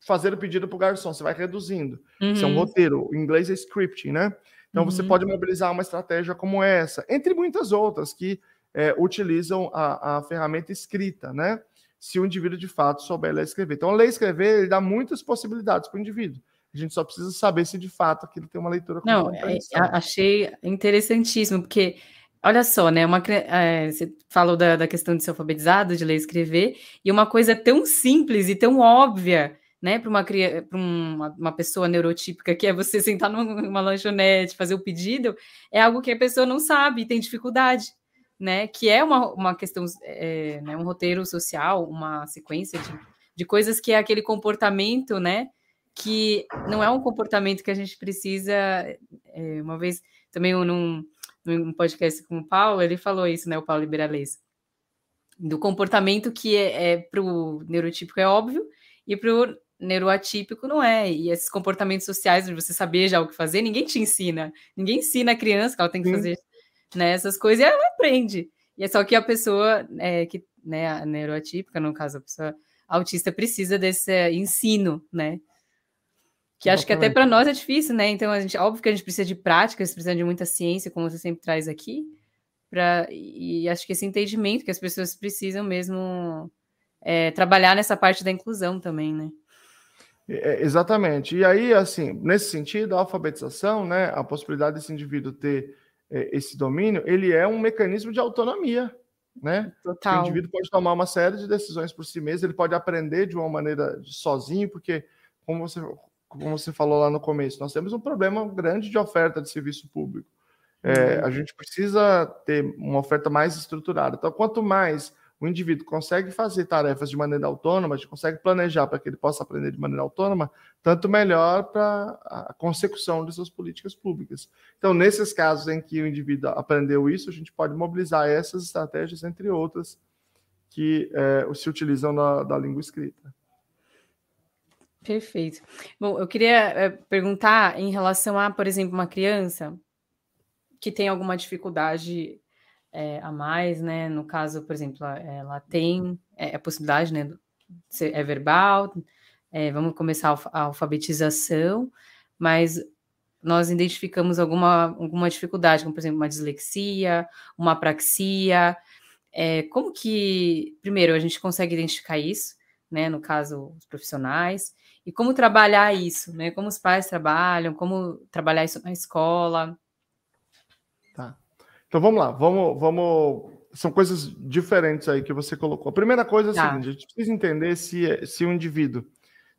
fazer o pedido para o garçom. Você vai reduzindo. Uhum. Isso é um uhum. roteiro. Em inglês é scripting, né? Então, você uhum. pode mobilizar uma estratégia como essa, entre muitas outras que é, utilizam a, a ferramenta escrita, né? Se o indivíduo de fato souber ler e escrever. Então, ler e escrever ele dá muitas possibilidades para o indivíduo. A gente só precisa saber se de fato aquilo tem uma leitura Não, é, achei interessantíssimo, porque olha só, né? Uma, é, você falou da, da questão de ser alfabetizado, de ler e escrever, e uma coisa tão simples e tão óbvia, né, para uma, uma, uma pessoa neurotípica, que é você sentar numa lanchonete, fazer o pedido, é algo que a pessoa não sabe e tem dificuldade né? Que é uma, uma questão, é, né, um roteiro social, uma sequência de, de coisas que é aquele comportamento, né? Que não é um comportamento que a gente precisa. É, uma vez também num, num podcast com o Paulo, ele falou isso, né? O Paulo Liberalês. Do comportamento que é, é para o neurotípico é óbvio e para o neuroatípico não é. E esses comportamentos sociais, de você saber já o que fazer, ninguém te ensina. Ninguém ensina a criança que ela tem que fazer né, essas coisas, e ela aprende. E é só que a pessoa é, que, né, a neuroatípica, no caso, a pessoa autista precisa desse ensino, né? Que acho que até para nós é difícil, né? Então, a gente, óbvio que a gente precisa de práticas, precisa de muita ciência, como você sempre traz aqui, pra, e acho que esse entendimento que as pessoas precisam mesmo é, trabalhar nessa parte da inclusão também, né? É, exatamente. E aí, assim, nesse sentido, a alfabetização, né, a possibilidade desse indivíduo ter é, esse domínio, ele é um mecanismo de autonomia, né? Total. O indivíduo pode tomar uma série de decisões por si mesmo, ele pode aprender de uma maneira sozinho, porque, como você, como você falou lá no começo, nós temos um problema grande de oferta de serviço público. É, uhum. A gente precisa ter uma oferta mais estruturada. Então, quanto mais o indivíduo consegue fazer tarefas de maneira autônoma, consegue planejar para que ele possa aprender de maneira autônoma, tanto melhor para a consecução de suas políticas públicas. Então, nesses casos em que o indivíduo aprendeu isso, a gente pode mobilizar essas estratégias, entre outras, que é, se utilizam na, da língua escrita. Perfeito. Bom, eu queria é, perguntar em relação a, por exemplo, uma criança que tem alguma dificuldade é, a mais, né? No caso, por exemplo, ela tem é, a possibilidade, né? É verbal, é, vamos começar a alfabetização, mas nós identificamos alguma, alguma dificuldade, como por exemplo uma dislexia, uma apraxia. É, como que, primeiro, a gente consegue identificar isso, né? No caso, os profissionais, e como trabalhar isso, né? Como os pais trabalham, como trabalhar isso na escola. Então vamos lá, vamos, vamos. São coisas diferentes aí que você colocou. A primeira coisa é a tá. seguinte: a gente precisa entender se, se o indivíduo,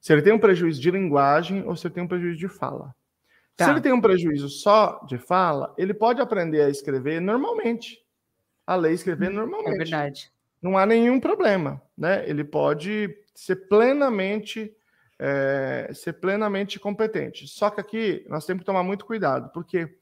se ele tem um prejuízo de linguagem ou se ele tem um prejuízo de fala. Tá. Se ele tem um prejuízo só de fala, ele pode aprender a escrever normalmente. A ler e escrever hum, normalmente. É verdade. Não há nenhum problema, né? Ele pode ser plenamente é, ser plenamente competente. Só que aqui nós temos que tomar muito cuidado, porque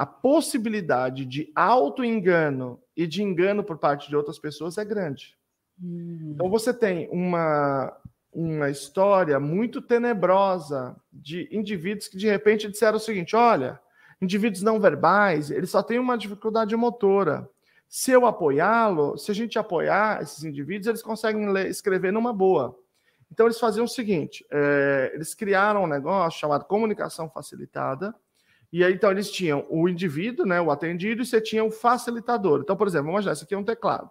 a possibilidade de auto-engano e de engano por parte de outras pessoas é grande. Hum. Então você tem uma, uma história muito tenebrosa de indivíduos que de repente disseram o seguinte: olha, indivíduos não verbais, eles só têm uma dificuldade motora. Se eu apoiá-lo, se a gente apoiar esses indivíduos, eles conseguem ler, escrever numa boa. Então eles faziam o seguinte: é, eles criaram um negócio chamado comunicação facilitada, e aí, então, eles tinham o indivíduo, né, o atendido, e você tinha o facilitador. Então, por exemplo, vamos imaginar, isso aqui é um teclado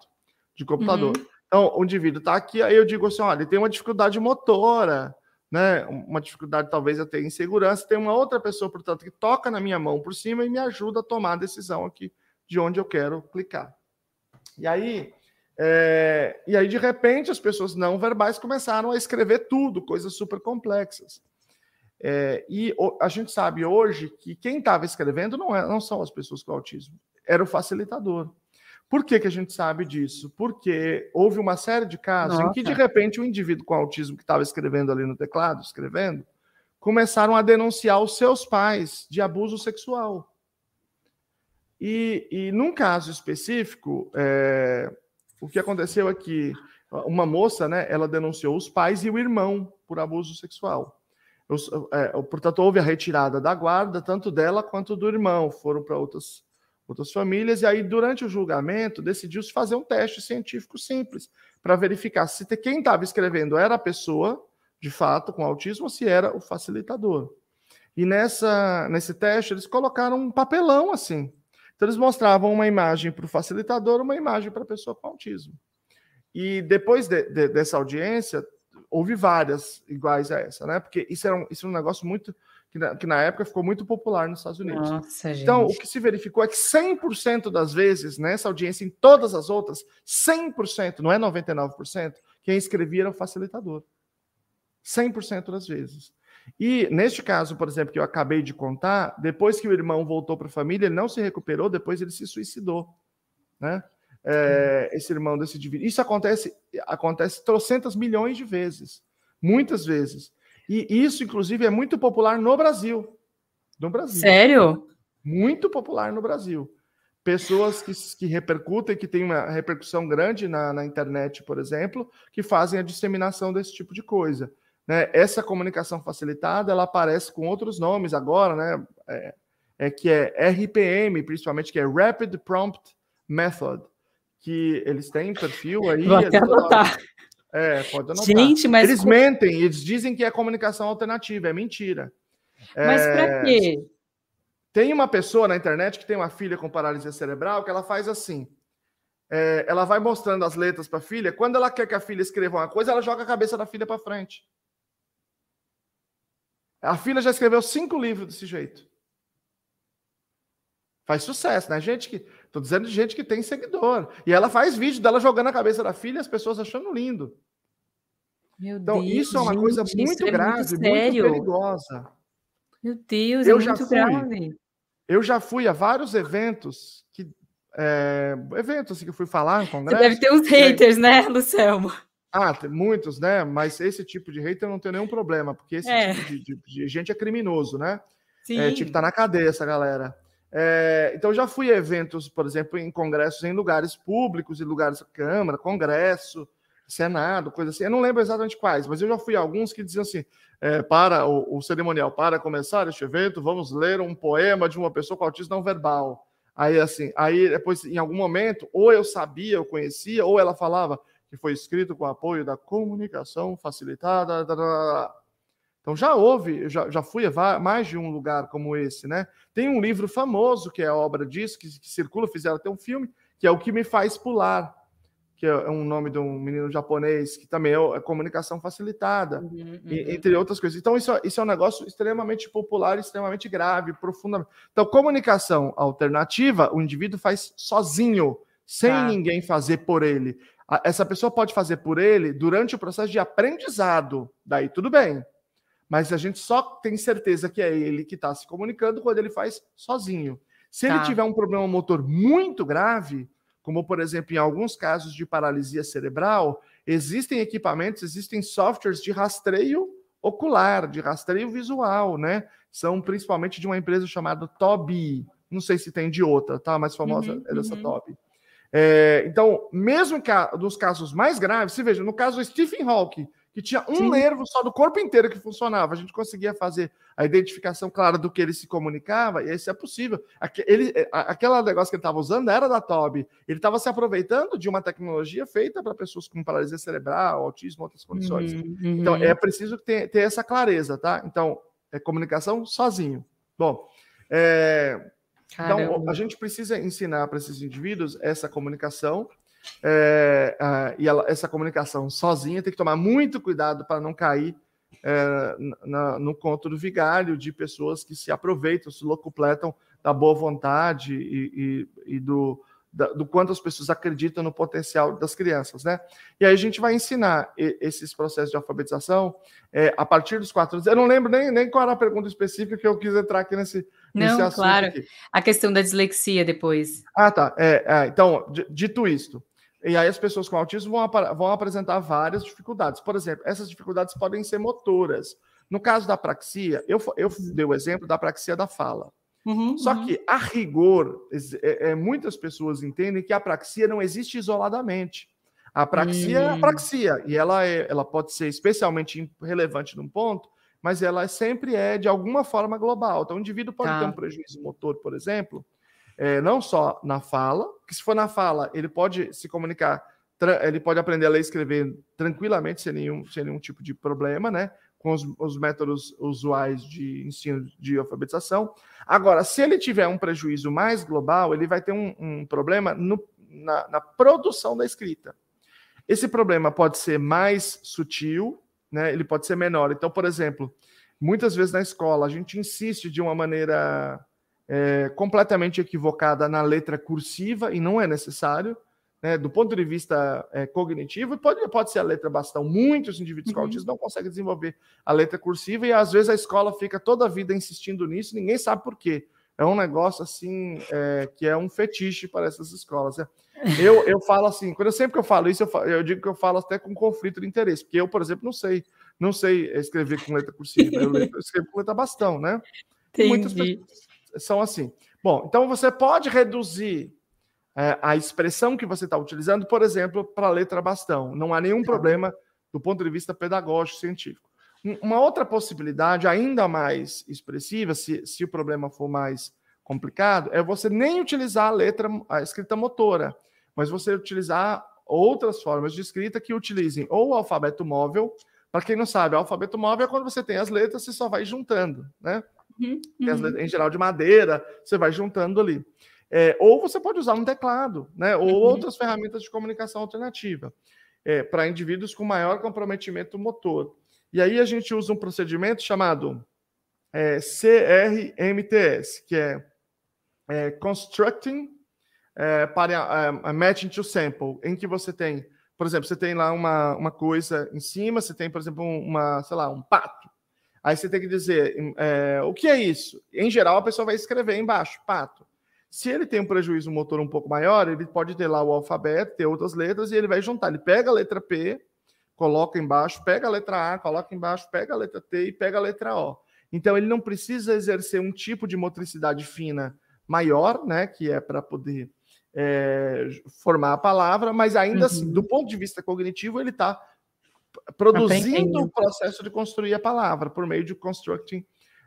de computador. Uhum. Então, o indivíduo está aqui, aí eu digo assim, olha, ele tem uma dificuldade motora, né, uma dificuldade talvez até em segurança, tem uma outra pessoa, portanto, que toca na minha mão por cima e me ajuda a tomar a decisão aqui de onde eu quero clicar. E aí, é... e aí de repente, as pessoas não verbais começaram a escrever tudo, coisas super complexas. É, e a gente sabe hoje que quem estava escrevendo não, é, não são as pessoas com autismo, era o facilitador. Por que, que a gente sabe disso? Porque houve uma série de casos Nossa. em que, de repente, o indivíduo com autismo que estava escrevendo ali no teclado, escrevendo, começaram a denunciar os seus pais de abuso sexual. E, e num caso específico, é, o que aconteceu aqui, é uma moça, né, ela denunciou os pais e o irmão por abuso sexual. É, portanto, houve a retirada da guarda, tanto dela quanto do irmão, foram para outras, outras famílias, e aí, durante o julgamento, decidiu-se fazer um teste científico simples, para verificar se quem estava escrevendo era a pessoa, de fato, com autismo, ou se era o facilitador. E nessa, nesse teste, eles colocaram um papelão assim. Então, eles mostravam uma imagem para o facilitador, uma imagem para a pessoa com autismo. E depois de, de, dessa audiência, houve várias iguais a essa, né? Porque isso era um, isso era um negócio muito que na, que na época ficou muito popular nos Estados Unidos. Nossa, então, o que se verificou é que 100% das vezes, nessa audiência, em todas as outras, 100%, não é 99%, quem escrevia era o facilitador. 100% das vezes. E neste caso, por exemplo, que eu acabei de contar, depois que o irmão voltou para a família, ele não se recuperou, depois ele se suicidou, né? É, esse irmão desse indivíduo. Isso acontece, acontece trocentas milhões de vezes, muitas vezes. E isso, inclusive, é muito popular no Brasil. No Brasil. Sério? Muito popular no Brasil. Pessoas que, que repercutem, que têm uma repercussão grande na, na internet, por exemplo, que fazem a disseminação desse tipo de coisa. Né? Essa comunicação facilitada, ela aparece com outros nomes agora, né? É, é que é RPM, principalmente, que é Rapid Prompt Method, que eles têm perfil aí. Vou até anotar. É, pode anotar. Gente, mas. Eles mentem, eles dizem que é comunicação alternativa, é mentira. Mas é... para quê? Tem uma pessoa na internet que tem uma filha com paralisia cerebral que ela faz assim. É, ela vai mostrando as letras para a filha. Quando ela quer que a filha escreva uma coisa, ela joga a cabeça da filha para frente. A filha já escreveu cinco livros desse jeito. Faz sucesso, né? Gente que. Tô dizendo de gente que tem seguidor. E ela faz vídeo dela jogando a cabeça da filha as pessoas achando lindo. Meu então, Deus, isso é uma gente, coisa muito é grave, muito, muito, perigosa. Meu Deus, eu é já muito fui, grave. Eu já fui a vários eventos que. É, eventos assim, que eu fui falar em congresso. Você deve ter uns haters, né, Lucelmo? Ah, tem muitos, né? Mas esse tipo de hater não tenho nenhum problema, porque esse É. tipo de, de- de gente é criminoso, né? Sim. É, tinha que estar na cadeia essa galera. É, então, já fui a eventos, por exemplo, em congressos em lugares públicos, em lugares Câmara, Congresso, Senado, coisa assim. Eu não lembro exatamente quais, mas eu já fui a alguns que diziam assim: é, para o, o cerimonial, para começar este evento, vamos ler um poema de uma pessoa com autismo não verbal. Aí, assim, aí depois, em algum momento, ou eu sabia, eu conhecia, ou ela falava que foi escrito com apoio da comunicação facilitada. da, da, da. Então já houve, já, já fui a mais de um lugar como esse, né? Tem um livro famoso que é a obra disso, que, que circula, fizeram até um filme, que é O Que Me Faz Pular, que é um nome de um menino japonês, que também é, é comunicação facilitada, Uhum, e- uhum. entre outras coisas. Então, isso, é- isso é um negócio extremamente popular, extremamente grave, profundamente. Então, comunicação alternativa, o indivíduo faz sozinho, sem Tá. ninguém fazer por ele. Essa pessoa pode fazer por ele durante o processo de aprendizado, daí tudo bem. Mas a gente só tem certeza que é ele que está se comunicando quando ele faz sozinho. Se ele Tá. tiver um problema motor muito grave, como por exemplo em alguns casos de paralisia cerebral, existem equipamentos, existem softwares de rastreio ocular, de rastreio visual, né? São principalmente de uma empresa chamada Tobii. Não sei se tem de outra, tá? A mais famosa Uhum, é dessa uhum. Tobii. É, então, mesmo dos casos mais graves, se veja, no caso do Stephen Hawking, que tinha um Sim. nervo só do corpo inteiro que funcionava, a gente conseguia fazer a identificação clara do que ele se comunicava, e isso é possível. Aque- Ele, a- aquela negócio que ele estava usando era da Toby. Ele estava se aproveitando de uma tecnologia feita para pessoas com paralisia cerebral, autismo, outras condições. Uhum, Então, uhum. é preciso ter, ter essa clareza, tá? Então, é comunicação sozinho. Bom, é, então, a gente precisa ensinar para esses indivíduos essa comunicação. É, ah, e ela- essa comunicação sozinha tem que tomar muito cuidado para não cair é, na- no conto do vigário de pessoas que se aproveitam, se locupletam da boa vontade e, e- e do, da- do quanto as pessoas acreditam no potencial das crianças, né? E aí a gente vai ensinar esses processos de alfabetização é, a partir dos quatro anos. Eu não lembro nem, nem qual era a pergunta específica que eu quis entrar aqui nesse, nesse Não, assunto claro. aqui. A questão da dislexia depois. Ah, tá. É, é, então, di- dito isto, e aí as pessoas com autismo vão, apa- vão apresentar várias dificuldades. Por exemplo, essas dificuldades podem ser motoras. No caso da praxia, eu, eu dei o exemplo da praxia da fala. Uhum, Só uhum. que, a rigor, é- é, muitas pessoas entendem que a praxia não existe isoladamente. A praxia é a Hum. praxia, e ela, é, ela pode ser especialmente relevante num ponto, mas ela sempre é de alguma forma global. Então, o indivíduo pode Tá. ter um prejuízo motor, por exemplo, é, não só na fala, que se for na fala, ele pode se comunicar, ele pode aprender a ler e escrever tranquilamente, sem nenhum, sem nenhum tipo de problema, né? Com os, os métodos usuais de ensino de alfabetização. Agora, se ele tiver um prejuízo mais global, ele vai ter um, um problema no- na, na produção da escrita. Esse problema pode ser mais sutil, né? Ele pode ser menor. Então, por exemplo, muitas vezes na escola a gente insiste de uma maneira é, completamente equivocada na letra cursiva e não é necessário. né? Do ponto de vista é, cognitivo, pode, pode ser a letra bastão. Muitos indivíduos com Uhum. autismo não conseguem desenvolver a letra cursiva e às vezes a escola fica toda a vida insistindo nisso, ninguém sabe por quê. É um negócio assim é, que é um fetiche para essas escolas. né? Eu, eu falo assim, quando eu sempre que eu falo isso, eu, fa- eu digo que eu falo até com conflito de interesse, porque eu, por exemplo, não sei, não sei escrever com letra cursiva, eu, le- eu escrevo com letra bastão, né? E muitas Entendi. pessoas são assim. Bom, então você pode reduzir é, a expressão que você está utilizando, por exemplo, para a letra bastão. Não há nenhum problema do ponto de vista pedagógico, científico. Um- Uma outra possibilidade, ainda mais expressiva, se, se o problema for mais, complicado é você nem utilizar a letra, a escrita motora, mas você utilizar outras formas de escrita que utilizem ou o alfabeto móvel. Para quem não sabe, o alfabeto móvel é quando você tem as letras, você só vai juntando, né? Uhum, uhum. Em geral de madeira, você vai juntando ali. É, ou você pode usar um teclado, né? Ou uhum. outras ferramentas de comunicação alternativa é, para indivíduos com maior comprometimento motor. E aí a gente usa um procedimento chamado é, CRMTS, que é, é Constructing é, para é, Matching to Sample, em que você tem, por exemplo, você tem lá uma, uma coisa em cima, você tem, por exemplo, uma, sei lá, um pato. Aí você tem que dizer é, o que é isso. Em geral, a pessoa vai escrever embaixo, pato. Se ele tem um prejuízo motor um pouco maior, ele pode ter lá o alfabeto, ter outras letras, e ele vai juntar. Ele pega a letra P, coloca embaixo, pega a letra A, coloca embaixo, pega a letra T e pega a letra O. Então, ele não precisa exercer um tipo de motricidade fina maior, né, que é para poder é, formar a palavra, mas ainda assim, uhum. assim, do ponto de vista cognitivo, ele está produzindo o processo de construir a palavra por meio de constructing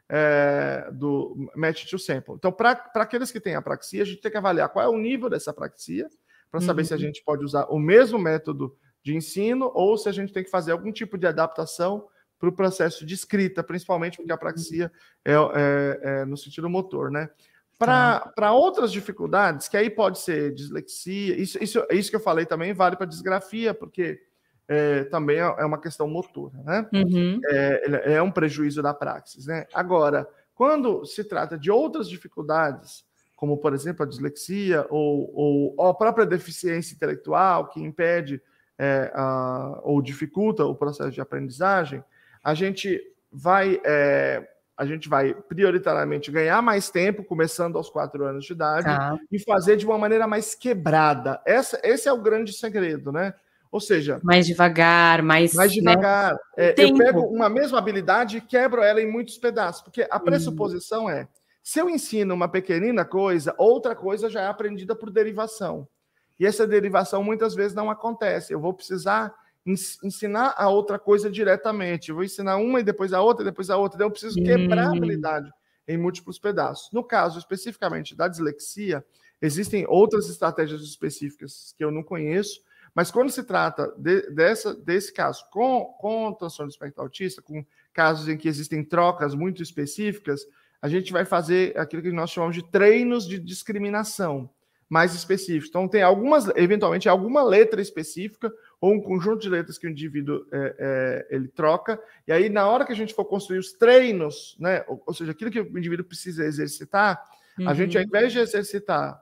é, do match to sample. Então, para aqueles que têm apraxia, a gente tem que avaliar qual é o nível dessa apraxia, para saber uhum. se a uhum. gente pode usar o mesmo método de ensino ou se a gente tem que fazer algum tipo de adaptação para o processo de escrita, principalmente porque a apraxia é, é, é no sentido motor, né? Para tá. outras dificuldades, que aí pode ser dislexia, isso, isso, isso que eu falei também vale para disgrafia, porque é, também é, é uma questão motora, né? Uhum. É, é um prejuízo da praxis, né? Agora, quando se trata de outras dificuldades, como por exemplo a dislexia ou, ou, ou a própria deficiência intelectual que impede é, a, ou dificulta o processo de aprendizagem, a gente vai é, a gente vai prioritariamente ganhar mais tempo, começando aos quatro anos de idade, tá. e fazer de uma maneira mais quebrada. Essa, esse é o grande segredo, né? Ou seja, mais devagar, mais. Mais né? devagar. Né? É, eu pego uma mesma habilidade e quebro ela em muitos pedaços, porque a pressuposição hum. é: se eu ensino uma pequenina coisa, outra coisa já é aprendida por derivação. E essa derivação muitas vezes não acontece. Eu vou precisar ensinar a outra coisa diretamente. Eu vou ensinar uma e depois a outra, e depois a outra. Então, eu preciso quebrar a hum. habilidade em múltiplos pedaços. No caso especificamente da dislexia, existem outras estratégias específicas que eu não conheço, mas quando se trata de, dessa, desse caso com, com transtorno do espectro autista, com casos em que existem trocas muito específicas, a gente vai fazer aquilo que nós chamamos de treinos de discriminação mais específicos. Então, tem algumas, eventualmente, alguma letra específica ou um conjunto de letras que o indivíduo é, é, ele troca, e aí na hora que a gente for construir os treinos, né, ou, ou seja, aquilo que o indivíduo precisa exercitar, uhum. a gente ao invés de exercitar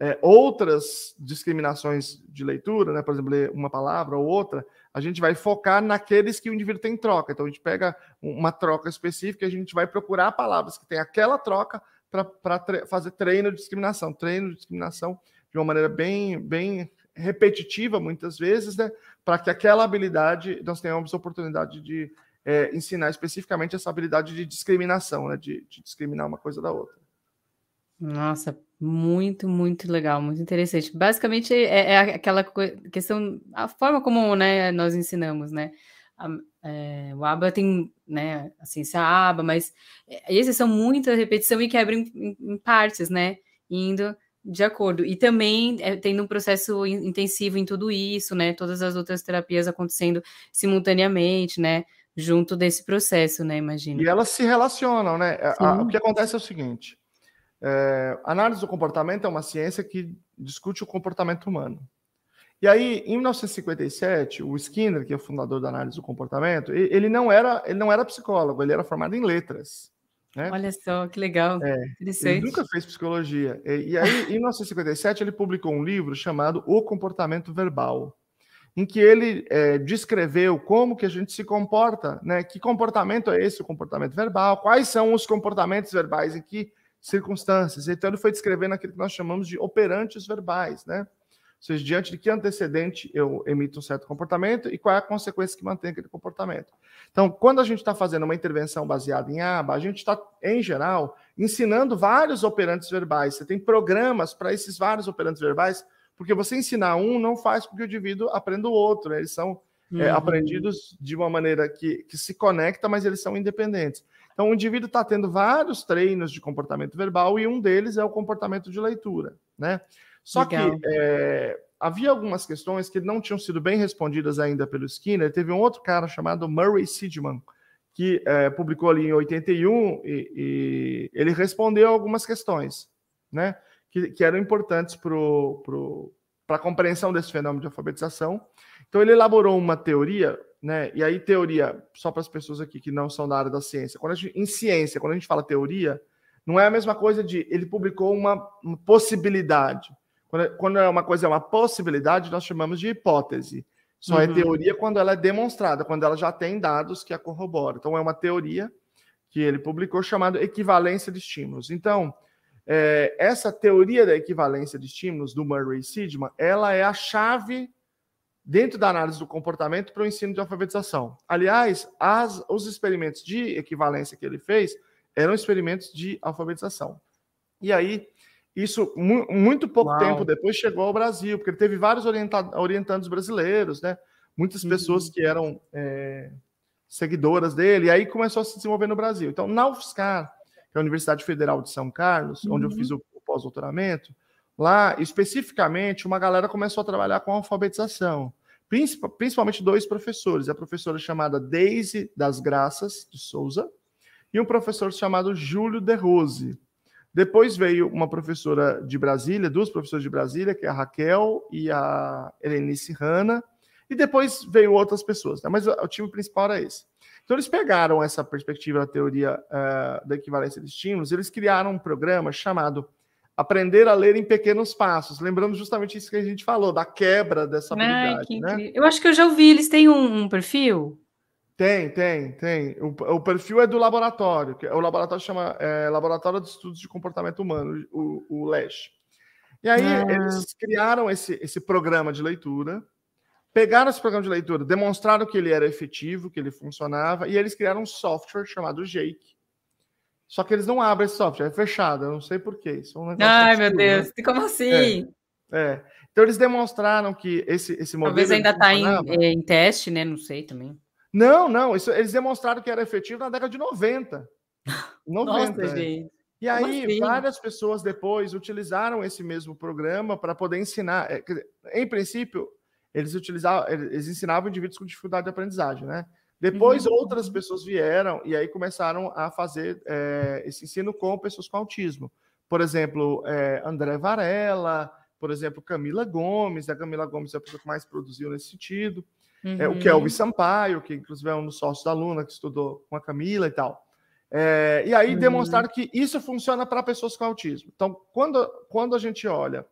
é, outras discriminações de leitura, né, por exemplo, ler uma palavra ou outra, a gente vai focar naqueles que o indivíduo tem troca. Então a gente pega uma troca específica e a gente vai procurar palavras que tem aquela troca para tre fazer treino de discriminação, treino de discriminação de uma maneira bem, bem repetitiva muitas vezes, né, para que aquela habilidade nós tenhamos oportunidade de é, ensinar especificamente essa habilidade de discriminação, né, de, de, discriminar uma coisa da outra. Nossa, muito, muito legal, muito interessante. Basicamente é, é aquela questão, a forma como né, nós ensinamos, né? A, é, o ABA tem né, a ciência ABA, mas é, esses são muita repetição e quebra em, em, em partes, né? Indo de acordo. E também é, tendo um processo intensivo em tudo isso, né? Todas as outras terapias acontecendo simultaneamente, né? Junto desse processo, né? Imagina. E elas se relacionam, né? A, o que acontece é o seguinte: é, análise do comportamento é uma ciência que discute o comportamento humano. E aí, em 1957, o Skinner, que é o fundador da análise do comportamento, ele não era, ele não era psicólogo, ele era formado em letras. Né? Olha só, que legal. É, ele nunca fez psicologia. E, e aí, em 1957, ele publicou um livro chamado O Comportamento Verbal, em que ele é, descreveu como que a gente se comporta, né? Que comportamento é esse, o comportamento verbal? Quais são os comportamentos verbais, em que circunstâncias? Então, ele foi descrevendo aquilo que nós chamamos de operantes verbais, né? Ou seja, diante de que antecedente eu emito um certo comportamento e qual é a consequência que mantém aquele comportamento. Então, quando a gente está fazendo uma intervenção baseada em aba, a gente está, em geral, ensinando vários operantes verbais. Você tem programas para esses vários operantes verbais, porque você ensinar um não faz com que o indivíduo aprenda o outro. Né? Eles são é, uhum. é, aprendidos de uma maneira que, que se conecta, mas eles são independentes. Então, o indivíduo está tendo vários treinos de comportamento verbal e um deles é o comportamento de leitura, né? Só Legal. que é, havia algumas questões que não tinham sido bem respondidas ainda pelo Skinner. Teve um outro cara chamado Murray Sidman, que é, publicou ali em 81 e, e, ele respondeu algumas questões, né? Que, que eram importantes para a compreensão desse fenômeno de alfabetização. Então, ele elaborou uma teoria, né? E aí, teoria, só para as pessoas aqui que não são da área da ciência, quando gente, em ciência, quando a gente fala teoria, não é a mesma coisa de ele publicou uma, uma possibilidade. Quando, quando é uma coisa é uma possibilidade, nós chamamos de hipótese. Só é uhum. é teoria quando ela é demonstrada, quando ela já tem dados que a corroboram. Então, é uma teoria que ele publicou chamada equivalência de estímulos. Então, é, essa teoria da equivalência de estímulos do Murray Sidman, ela é a chave dentro da análise do comportamento para o ensino de alfabetização. Aliás, as, os experimentos de equivalência que ele fez eram experimentos de alfabetização. E aí, isso mu muito pouco Uau. tempo depois chegou ao Brasil, porque ele teve vários orientandos brasileiros, né? Muitas uhum. pessoas que eram é, seguidoras dele, e aí começou a se desenvolver no Brasil. Então, na UFSCar, que é a Universidade Federal de São Carlos, uhum. onde eu fiz uhum. o, o pós-doutoramento, lá, especificamente, uma galera começou a trabalhar com alfabetização principalmente dois professores, a professora chamada Daisy das Graças de Souza e um professor chamado Júlio De Rose. Depois veio uma professora de Brasília, duas professoras de Brasília, que é a Raquel e a Helenice Hanna, e depois veio outras pessoas, né? mas o time principal era esse. Então eles pegaram essa perspectiva da teoria uh, da equivalência de estímulos, eles criaram um programa chamado aprender a ler em pequenos passos, lembrando justamente isso que a gente falou, da quebra dessa habilidade. Ai, né? Eu acho que eu já ouvi, eles têm um, um perfil? Tem, tem, tem. O, o, perfil é do laboratório, que é, o laboratório chama é, Laboratório de Estudos de Comportamento Humano, o, o LESH. E aí ah. eles criaram esse, esse programa de leitura, pegaram esse programa de leitura, demonstraram que ele era efetivo, que ele funcionava, e eles criaram um software chamado Jake, só que eles não abrem esse software, é fechado, eu não sei porquê. É um Ai, meu Deus, né? como assim? É, é, Então eles demonstraram que esse, esse modelo. Talvez ainda está em, é, em, teste, né? Não sei também. Não, não, isso, eles demonstraram que era efetivo na década de 90. 90. Nossa, gente. E aí, assim? várias pessoas depois utilizaram esse mesmo programa para poder ensinar. É, em princípio, eles utilizavam, eles ensinavam indivíduos com dificuldade de aprendizagem, né? Depois uhum. outras pessoas vieram e aí começaram a fazer é, esse ensino com pessoas com autismo. Por exemplo, é, André Varela, por exemplo, Camila Gomes. A Camila Gomes é a pessoa que mais produziu nesse sentido. Uhum. É, o Kelvin Sampaio, que inclusive é um dos sócios da Luna, que estudou com a Camila e tal. É, e aí uhum. demonstraram que isso funciona para pessoas com autismo. Então, quando, quando a gente olha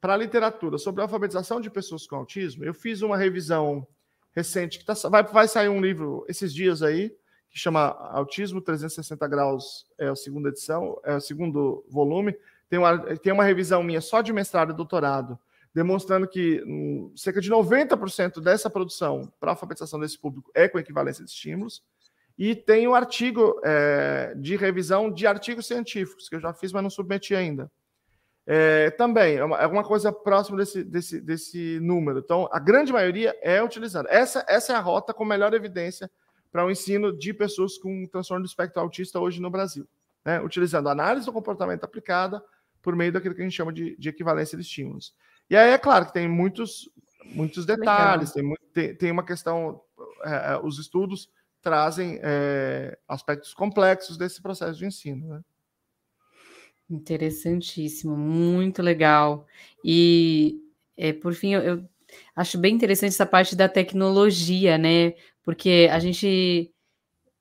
para a literatura sobre a alfabetização de pessoas com autismo, eu fiz uma revisão recente, que tá, vai, vai sair um livro esses dias aí, que chama Autismo 360 Graus, é a segunda edição, é o segundo volume. Tem uma, tem uma revisão minha só de mestrado e doutorado, demonstrando que um, cerca de 90% dessa produção para alfabetização desse público é com equivalência de estímulos. E tem um artigo é, de revisão de artigos científicos, que eu já fiz, mas não submeti ainda. É, também é uma, é uma, coisa próxima desse, desse, desse número. Então, a grande maioria é utilizada. Essa, essa é a rota com melhor evidência para o ensino de pessoas com transtorno do espectro autista hoje no Brasil, né? utilizando análise do comportamento aplicada por meio daquilo que a gente chama de, de equivalência de estímulos. E aí é claro que tem muitos, muitos detalhes, tem, tem, tem, uma questão, é, é, os estudos trazem é, aspectos complexos desse processo de ensino. Né? Interessantíssimo, muito legal. E, é, por fim, eu, eu acho bem interessante essa parte da tecnologia, né? Porque a gente.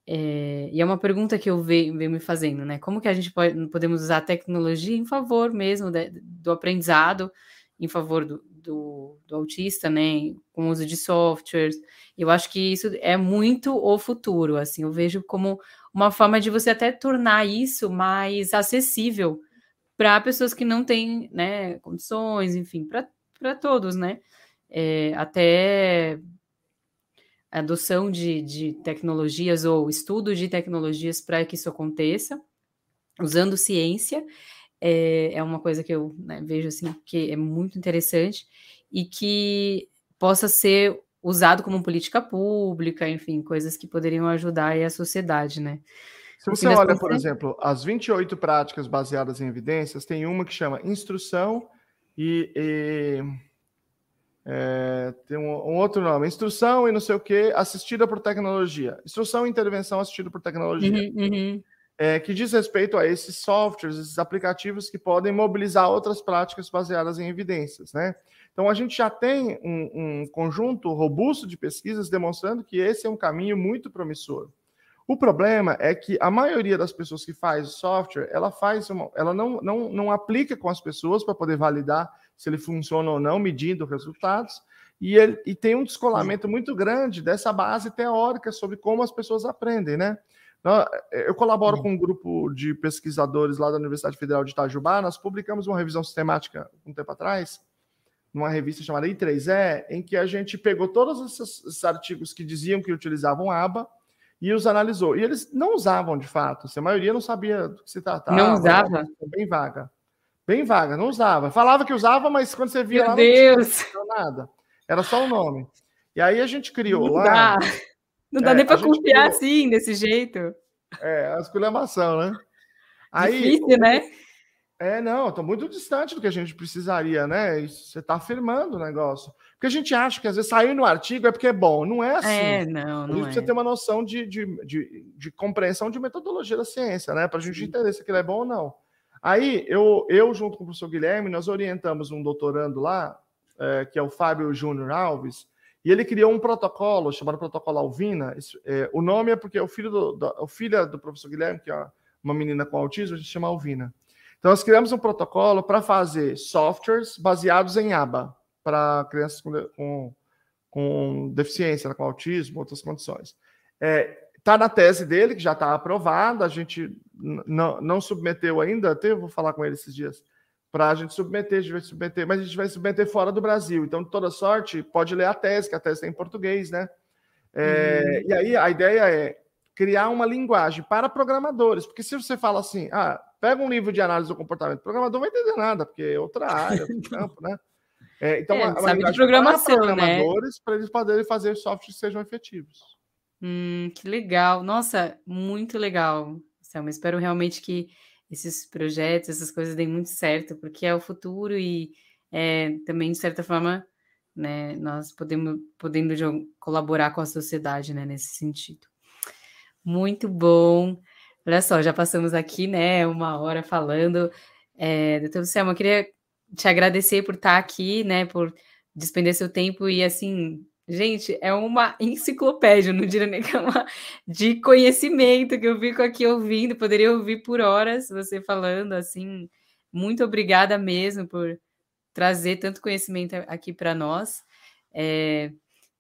É, e é uma pergunta que eu venho, venho, me fazendo, né? Como que a gente pode, podemos usar a tecnologia em favor mesmo de, do aprendizado, em favor do, do, do, autista, né? Com o uso de softwares. Eu acho que isso é muito o futuro, assim. Eu vejo como uma forma de você até tornar isso mais acessível para pessoas que não têm né, condições, enfim, para todos, né? É, até adoção de, de tecnologias ou estudo de tecnologias para que isso aconteça, usando ciência, é, é uma coisa que eu né, vejo assim que é muito interessante e que possa ser usado como política pública, enfim, coisas que poderiam ajudar a sociedade, né? Se você olha, por exemplo, as 28 práticas baseadas em evidências, tem uma que chama instrução e, e é, tem um, um, outro nome, instrução e não sei o que, assistida por tecnologia. Instrução e intervenção assistida por tecnologia. Uhum, uhum. É, que diz respeito a esses softwares, esses aplicativos que podem mobilizar outras práticas baseadas em evidências, né? Então a gente já tem um, um conjunto robusto de pesquisas demonstrando que esse é um caminho muito promissor. O problema é que a maioria das pessoas que faz software, ela faz uma, ela não, não, não aplica com as pessoas para poder validar se ele funciona ou não, medindo resultados, e, ele, e tem um descolamento muito grande dessa base teórica sobre como as pessoas aprendem, né? Eu colaboro com um grupo de pesquisadores lá da Universidade Federal de Itajubá, nós publicamos uma revisão sistemática um tempo atrás, numa revista chamada I3E, em que a gente pegou todos esses artigos que diziam que utilizavam aba e os analisou. E eles não usavam de fato, a maioria não sabia do que se tratava. Não usava? Bem vaga. Bem vaga, não usava. Falava que usava, mas quando você via Meu lá, Deus. não tinha nada. Era só o nome. E aí a gente criou não lá. Dá. Não dá é, nem para confiar criou... assim, desse jeito. É, a esculhambação, né? Aí, Difícil, né? É, não, estou muito distante do que a gente precisaria, né? Você está afirmando o negócio. Porque a gente acha que às vezes sair no artigo é porque é bom. Não é assim. É, não, não a gente é. precisa ter uma noção de, de, de, de compreensão de metodologia da ciência, né? Para a gente entender se aquilo é bom ou não. Aí, eu, eu, junto com o professor Guilherme, nós orientamos um doutorando lá, é, que é o Fábio Júnior Alves, e ele criou um protocolo chamado Protocolo Alvina. É, o nome é porque o filho do, do, o filho do professor Guilherme, que é uma menina com autismo, a gente chama Alvina. Então, nós criamos um protocolo para fazer softwares baseados em aba para crianças com, com, com, deficiência, né, com autismo, outras condições. É, Está na tese dele, que já está aprovada, a gente não, submeteu ainda, até eu vou falar com ele esses dias, para a gente submeter, a gente vai submeter, mas a gente vai submeter fora do Brasil. Então, de toda sorte, pode ler a tese, que a tese está em português, né? É, hum. E aí a ideia é criar uma linguagem para programadores, porque se você fala assim, ah, pega um livro de análise do comportamento, o programador não vai entender nada, porque é outra área do campo, né? É, então, é, uma, uma de programação, para né? programadores, né? para eles poderem fazer softwares que sejam efetivos. Hum, que legal. Nossa, muito legal, Selma. Espero realmente que esses projetos, essas coisas deem muito certo, porque é o futuro e é, também, de certa forma, né, nós podemos podendo colaborar com a sociedade né, nesse sentido. Muito bom. Olha só, já passamos aqui, né, uma hora falando. É, doutor Selma, eu queria te agradecer por estar aqui, né, por despender seu tempo e, assim, Gente, é uma enciclopédia, não diria nem que é uma de conhecimento que eu fico aqui ouvindo, poderia ouvir por horas você falando assim. Muito obrigada mesmo por trazer tanto conhecimento aqui para nós. É,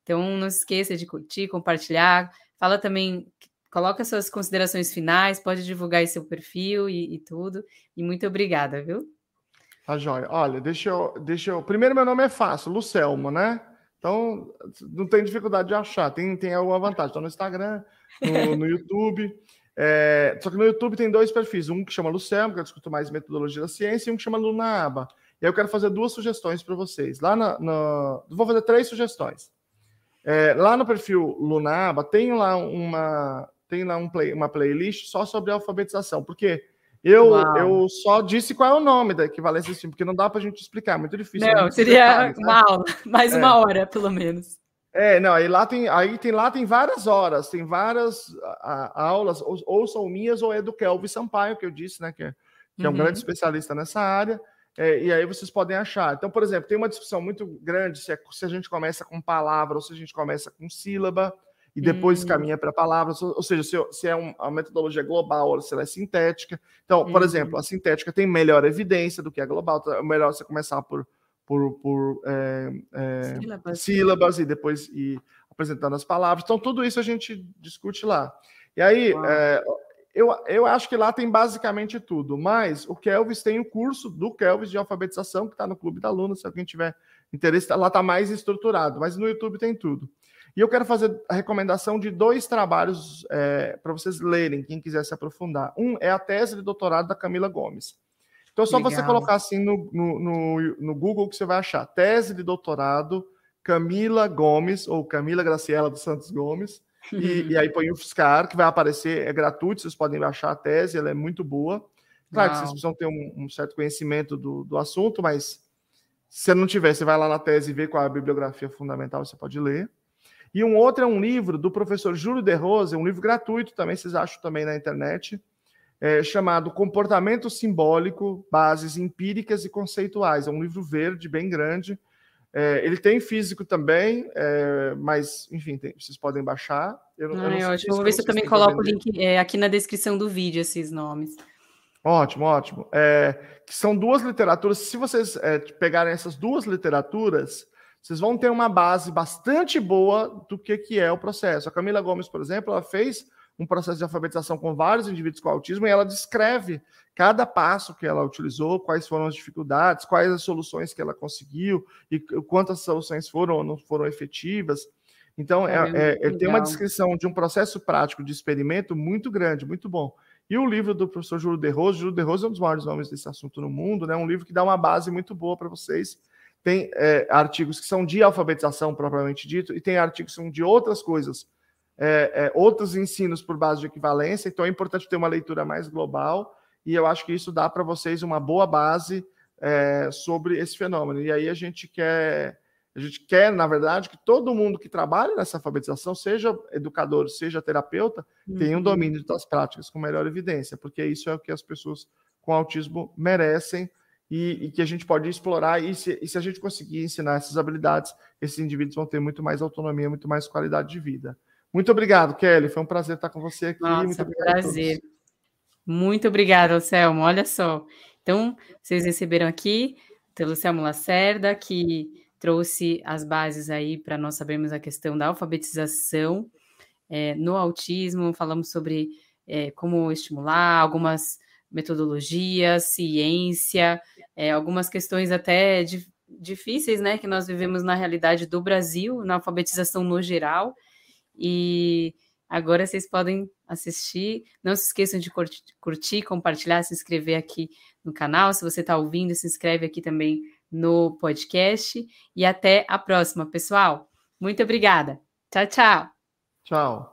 então, não se esqueça de curtir, compartilhar. Fala também, coloca suas considerações finais, pode divulgar seu perfil e, e tudo. E muito obrigada, viu? Tá joia. Olha, deixa eu, deixa eu. Primeiro, meu nome é fácil, Lucelmo, né? Então, não tem dificuldade de achar, tem, tem alguma vantagem. Estou no Instagram, no, no YouTube. É, só que no YouTube tem dois perfis: um que chama Luciano, que eu discuto mais metodologia da ciência, e um que chama Lunaaba. E aí eu quero fazer duas sugestões para vocês. Lá na, na, Vou fazer três sugestões. É, lá no perfil Lunaaba tem lá uma, tem lá um play, uma playlist só sobre alfabetização, porque eu, eu só disse qual é o nome da equivalência filme, porque não dá para a gente explicar, é muito difícil. Não, muito seria uma né? aula, mais é. uma hora, pelo menos. É, não, aí lá tem, aí tem lá tem várias horas, tem várias a, a, aulas, ou, ou, são minhas ou é do Kelvin Sampaio, que eu disse, né, que, é, que é um grande uhum. especialista nessa área, é, e aí vocês podem achar. Então, por exemplo, tem uma discussão muito grande se, é, se a gente começa com palavra ou se a gente começa com sílaba e depois hum. caminha para palavras, ou seja, se, se é um, uma metodologia global ou se ela é sintética. Então, por exemplo, a uhum. sintética tem melhor evidência do que a global, então é melhor você começar por, por, por é, é, sílabas. sílabas. e depois ir apresentando as palavras. Então, tudo isso a gente discute lá. E aí, é, eu, eu acho que lá tem basicamente tudo, mas o Kelvis tem o curso do Kelvis de alfabetização, que está no Clube da Aluna, se alguém tiver interesse, lá está mais estruturado, mas no YouTube tem tudo. E eu quero fazer a recomendação de dois trabalhos é, para vocês lerem, quem quiser se aprofundar. Um é a tese de doutorado da Camila Gomes. Então é só Legal. você colocar assim no, no, no, no, Google que você vai achar. Tese de doutorado Camila Gomes, ou Camila Graciela dos Santos Gomes. E, e, aí põe o Fiscar, que vai aparecer, é gratuito, vocês podem baixar a tese, ela é muito boa. Claro Uau. que vocês precisam ter um, um certo conhecimento do, do assunto, mas se não tiver, você vai lá na tese e vê qual é a bibliografia fundamental, você pode ler. E um outro é um livro do professor Júlio de Rose, um livro gratuito também, vocês acham também na internet, é, chamado Comportamento Simbólico, Bases Empíricas e Conceituais. É um livro verde, bem grande. É, ele tem físico também, é, mas, enfim, tem, vocês podem baixar. Eu, ah, eu ótimo. Vou ver se eu também coloco o link é, aqui na descrição do vídeo, esses nomes. Ótimo, ótimo. É, que são duas literaturas. Se vocês é, pegarem essas duas literaturas, vocês vão ter uma base bastante boa do que, que é o processo. A Camila Gomes, por exemplo, ela fez um processo de alfabetização com vários indivíduos com autismo e ela descreve cada passo que ela utilizou, quais foram as dificuldades, quais as soluções que ela conseguiu e quantas soluções foram ou não foram efetivas. Então, é, é, é, tem uma descrição de um processo prático de experimento muito grande, muito bom. E o livro do professor Júlio de Rose, Júlio de Rose é um dos maiores nomes desse assunto no mundo, né? um livro que dá uma base muito boa para vocês tem é, artigos que são de alfabetização propriamente dito, e tem artigos que são de outras coisas, é, é, outros ensinos por base de equivalência, então é importante ter uma leitura mais global, e eu acho que isso dá para vocês uma boa base é, sobre esse fenômeno. E aí a gente quer, a gente quer, na verdade, que todo mundo que trabalha nessa alfabetização, seja educador, seja terapeuta, uhum. tenha um domínio das práticas com melhor evidência, porque isso é o que as pessoas com autismo merecem e, e que a gente pode explorar. E se, e se a gente conseguir ensinar essas habilidades, esses indivíduos vão ter muito mais autonomia, muito mais qualidade de vida. Muito obrigado, Kelly. Foi um prazer estar com você aqui. Nossa, muito prazer. Muito obrigada, Selmo. Olha só. Então, vocês receberam aqui pelo Selmo Lacerda, que trouxe as bases aí para nós sabermos a questão da alfabetização é, no autismo. Falamos sobre é, como estimular algumas metodologia, ciência, é, algumas questões até de, difíceis, né, que nós vivemos na realidade do Brasil, na alfabetização no geral. E agora vocês podem assistir. Não se esqueçam de curtir, curtir compartilhar, se inscrever aqui no canal. Se você está ouvindo, se inscreve aqui também no podcast. E até a próxima, pessoal. Muito obrigada. Tchau, tchau. Tchau.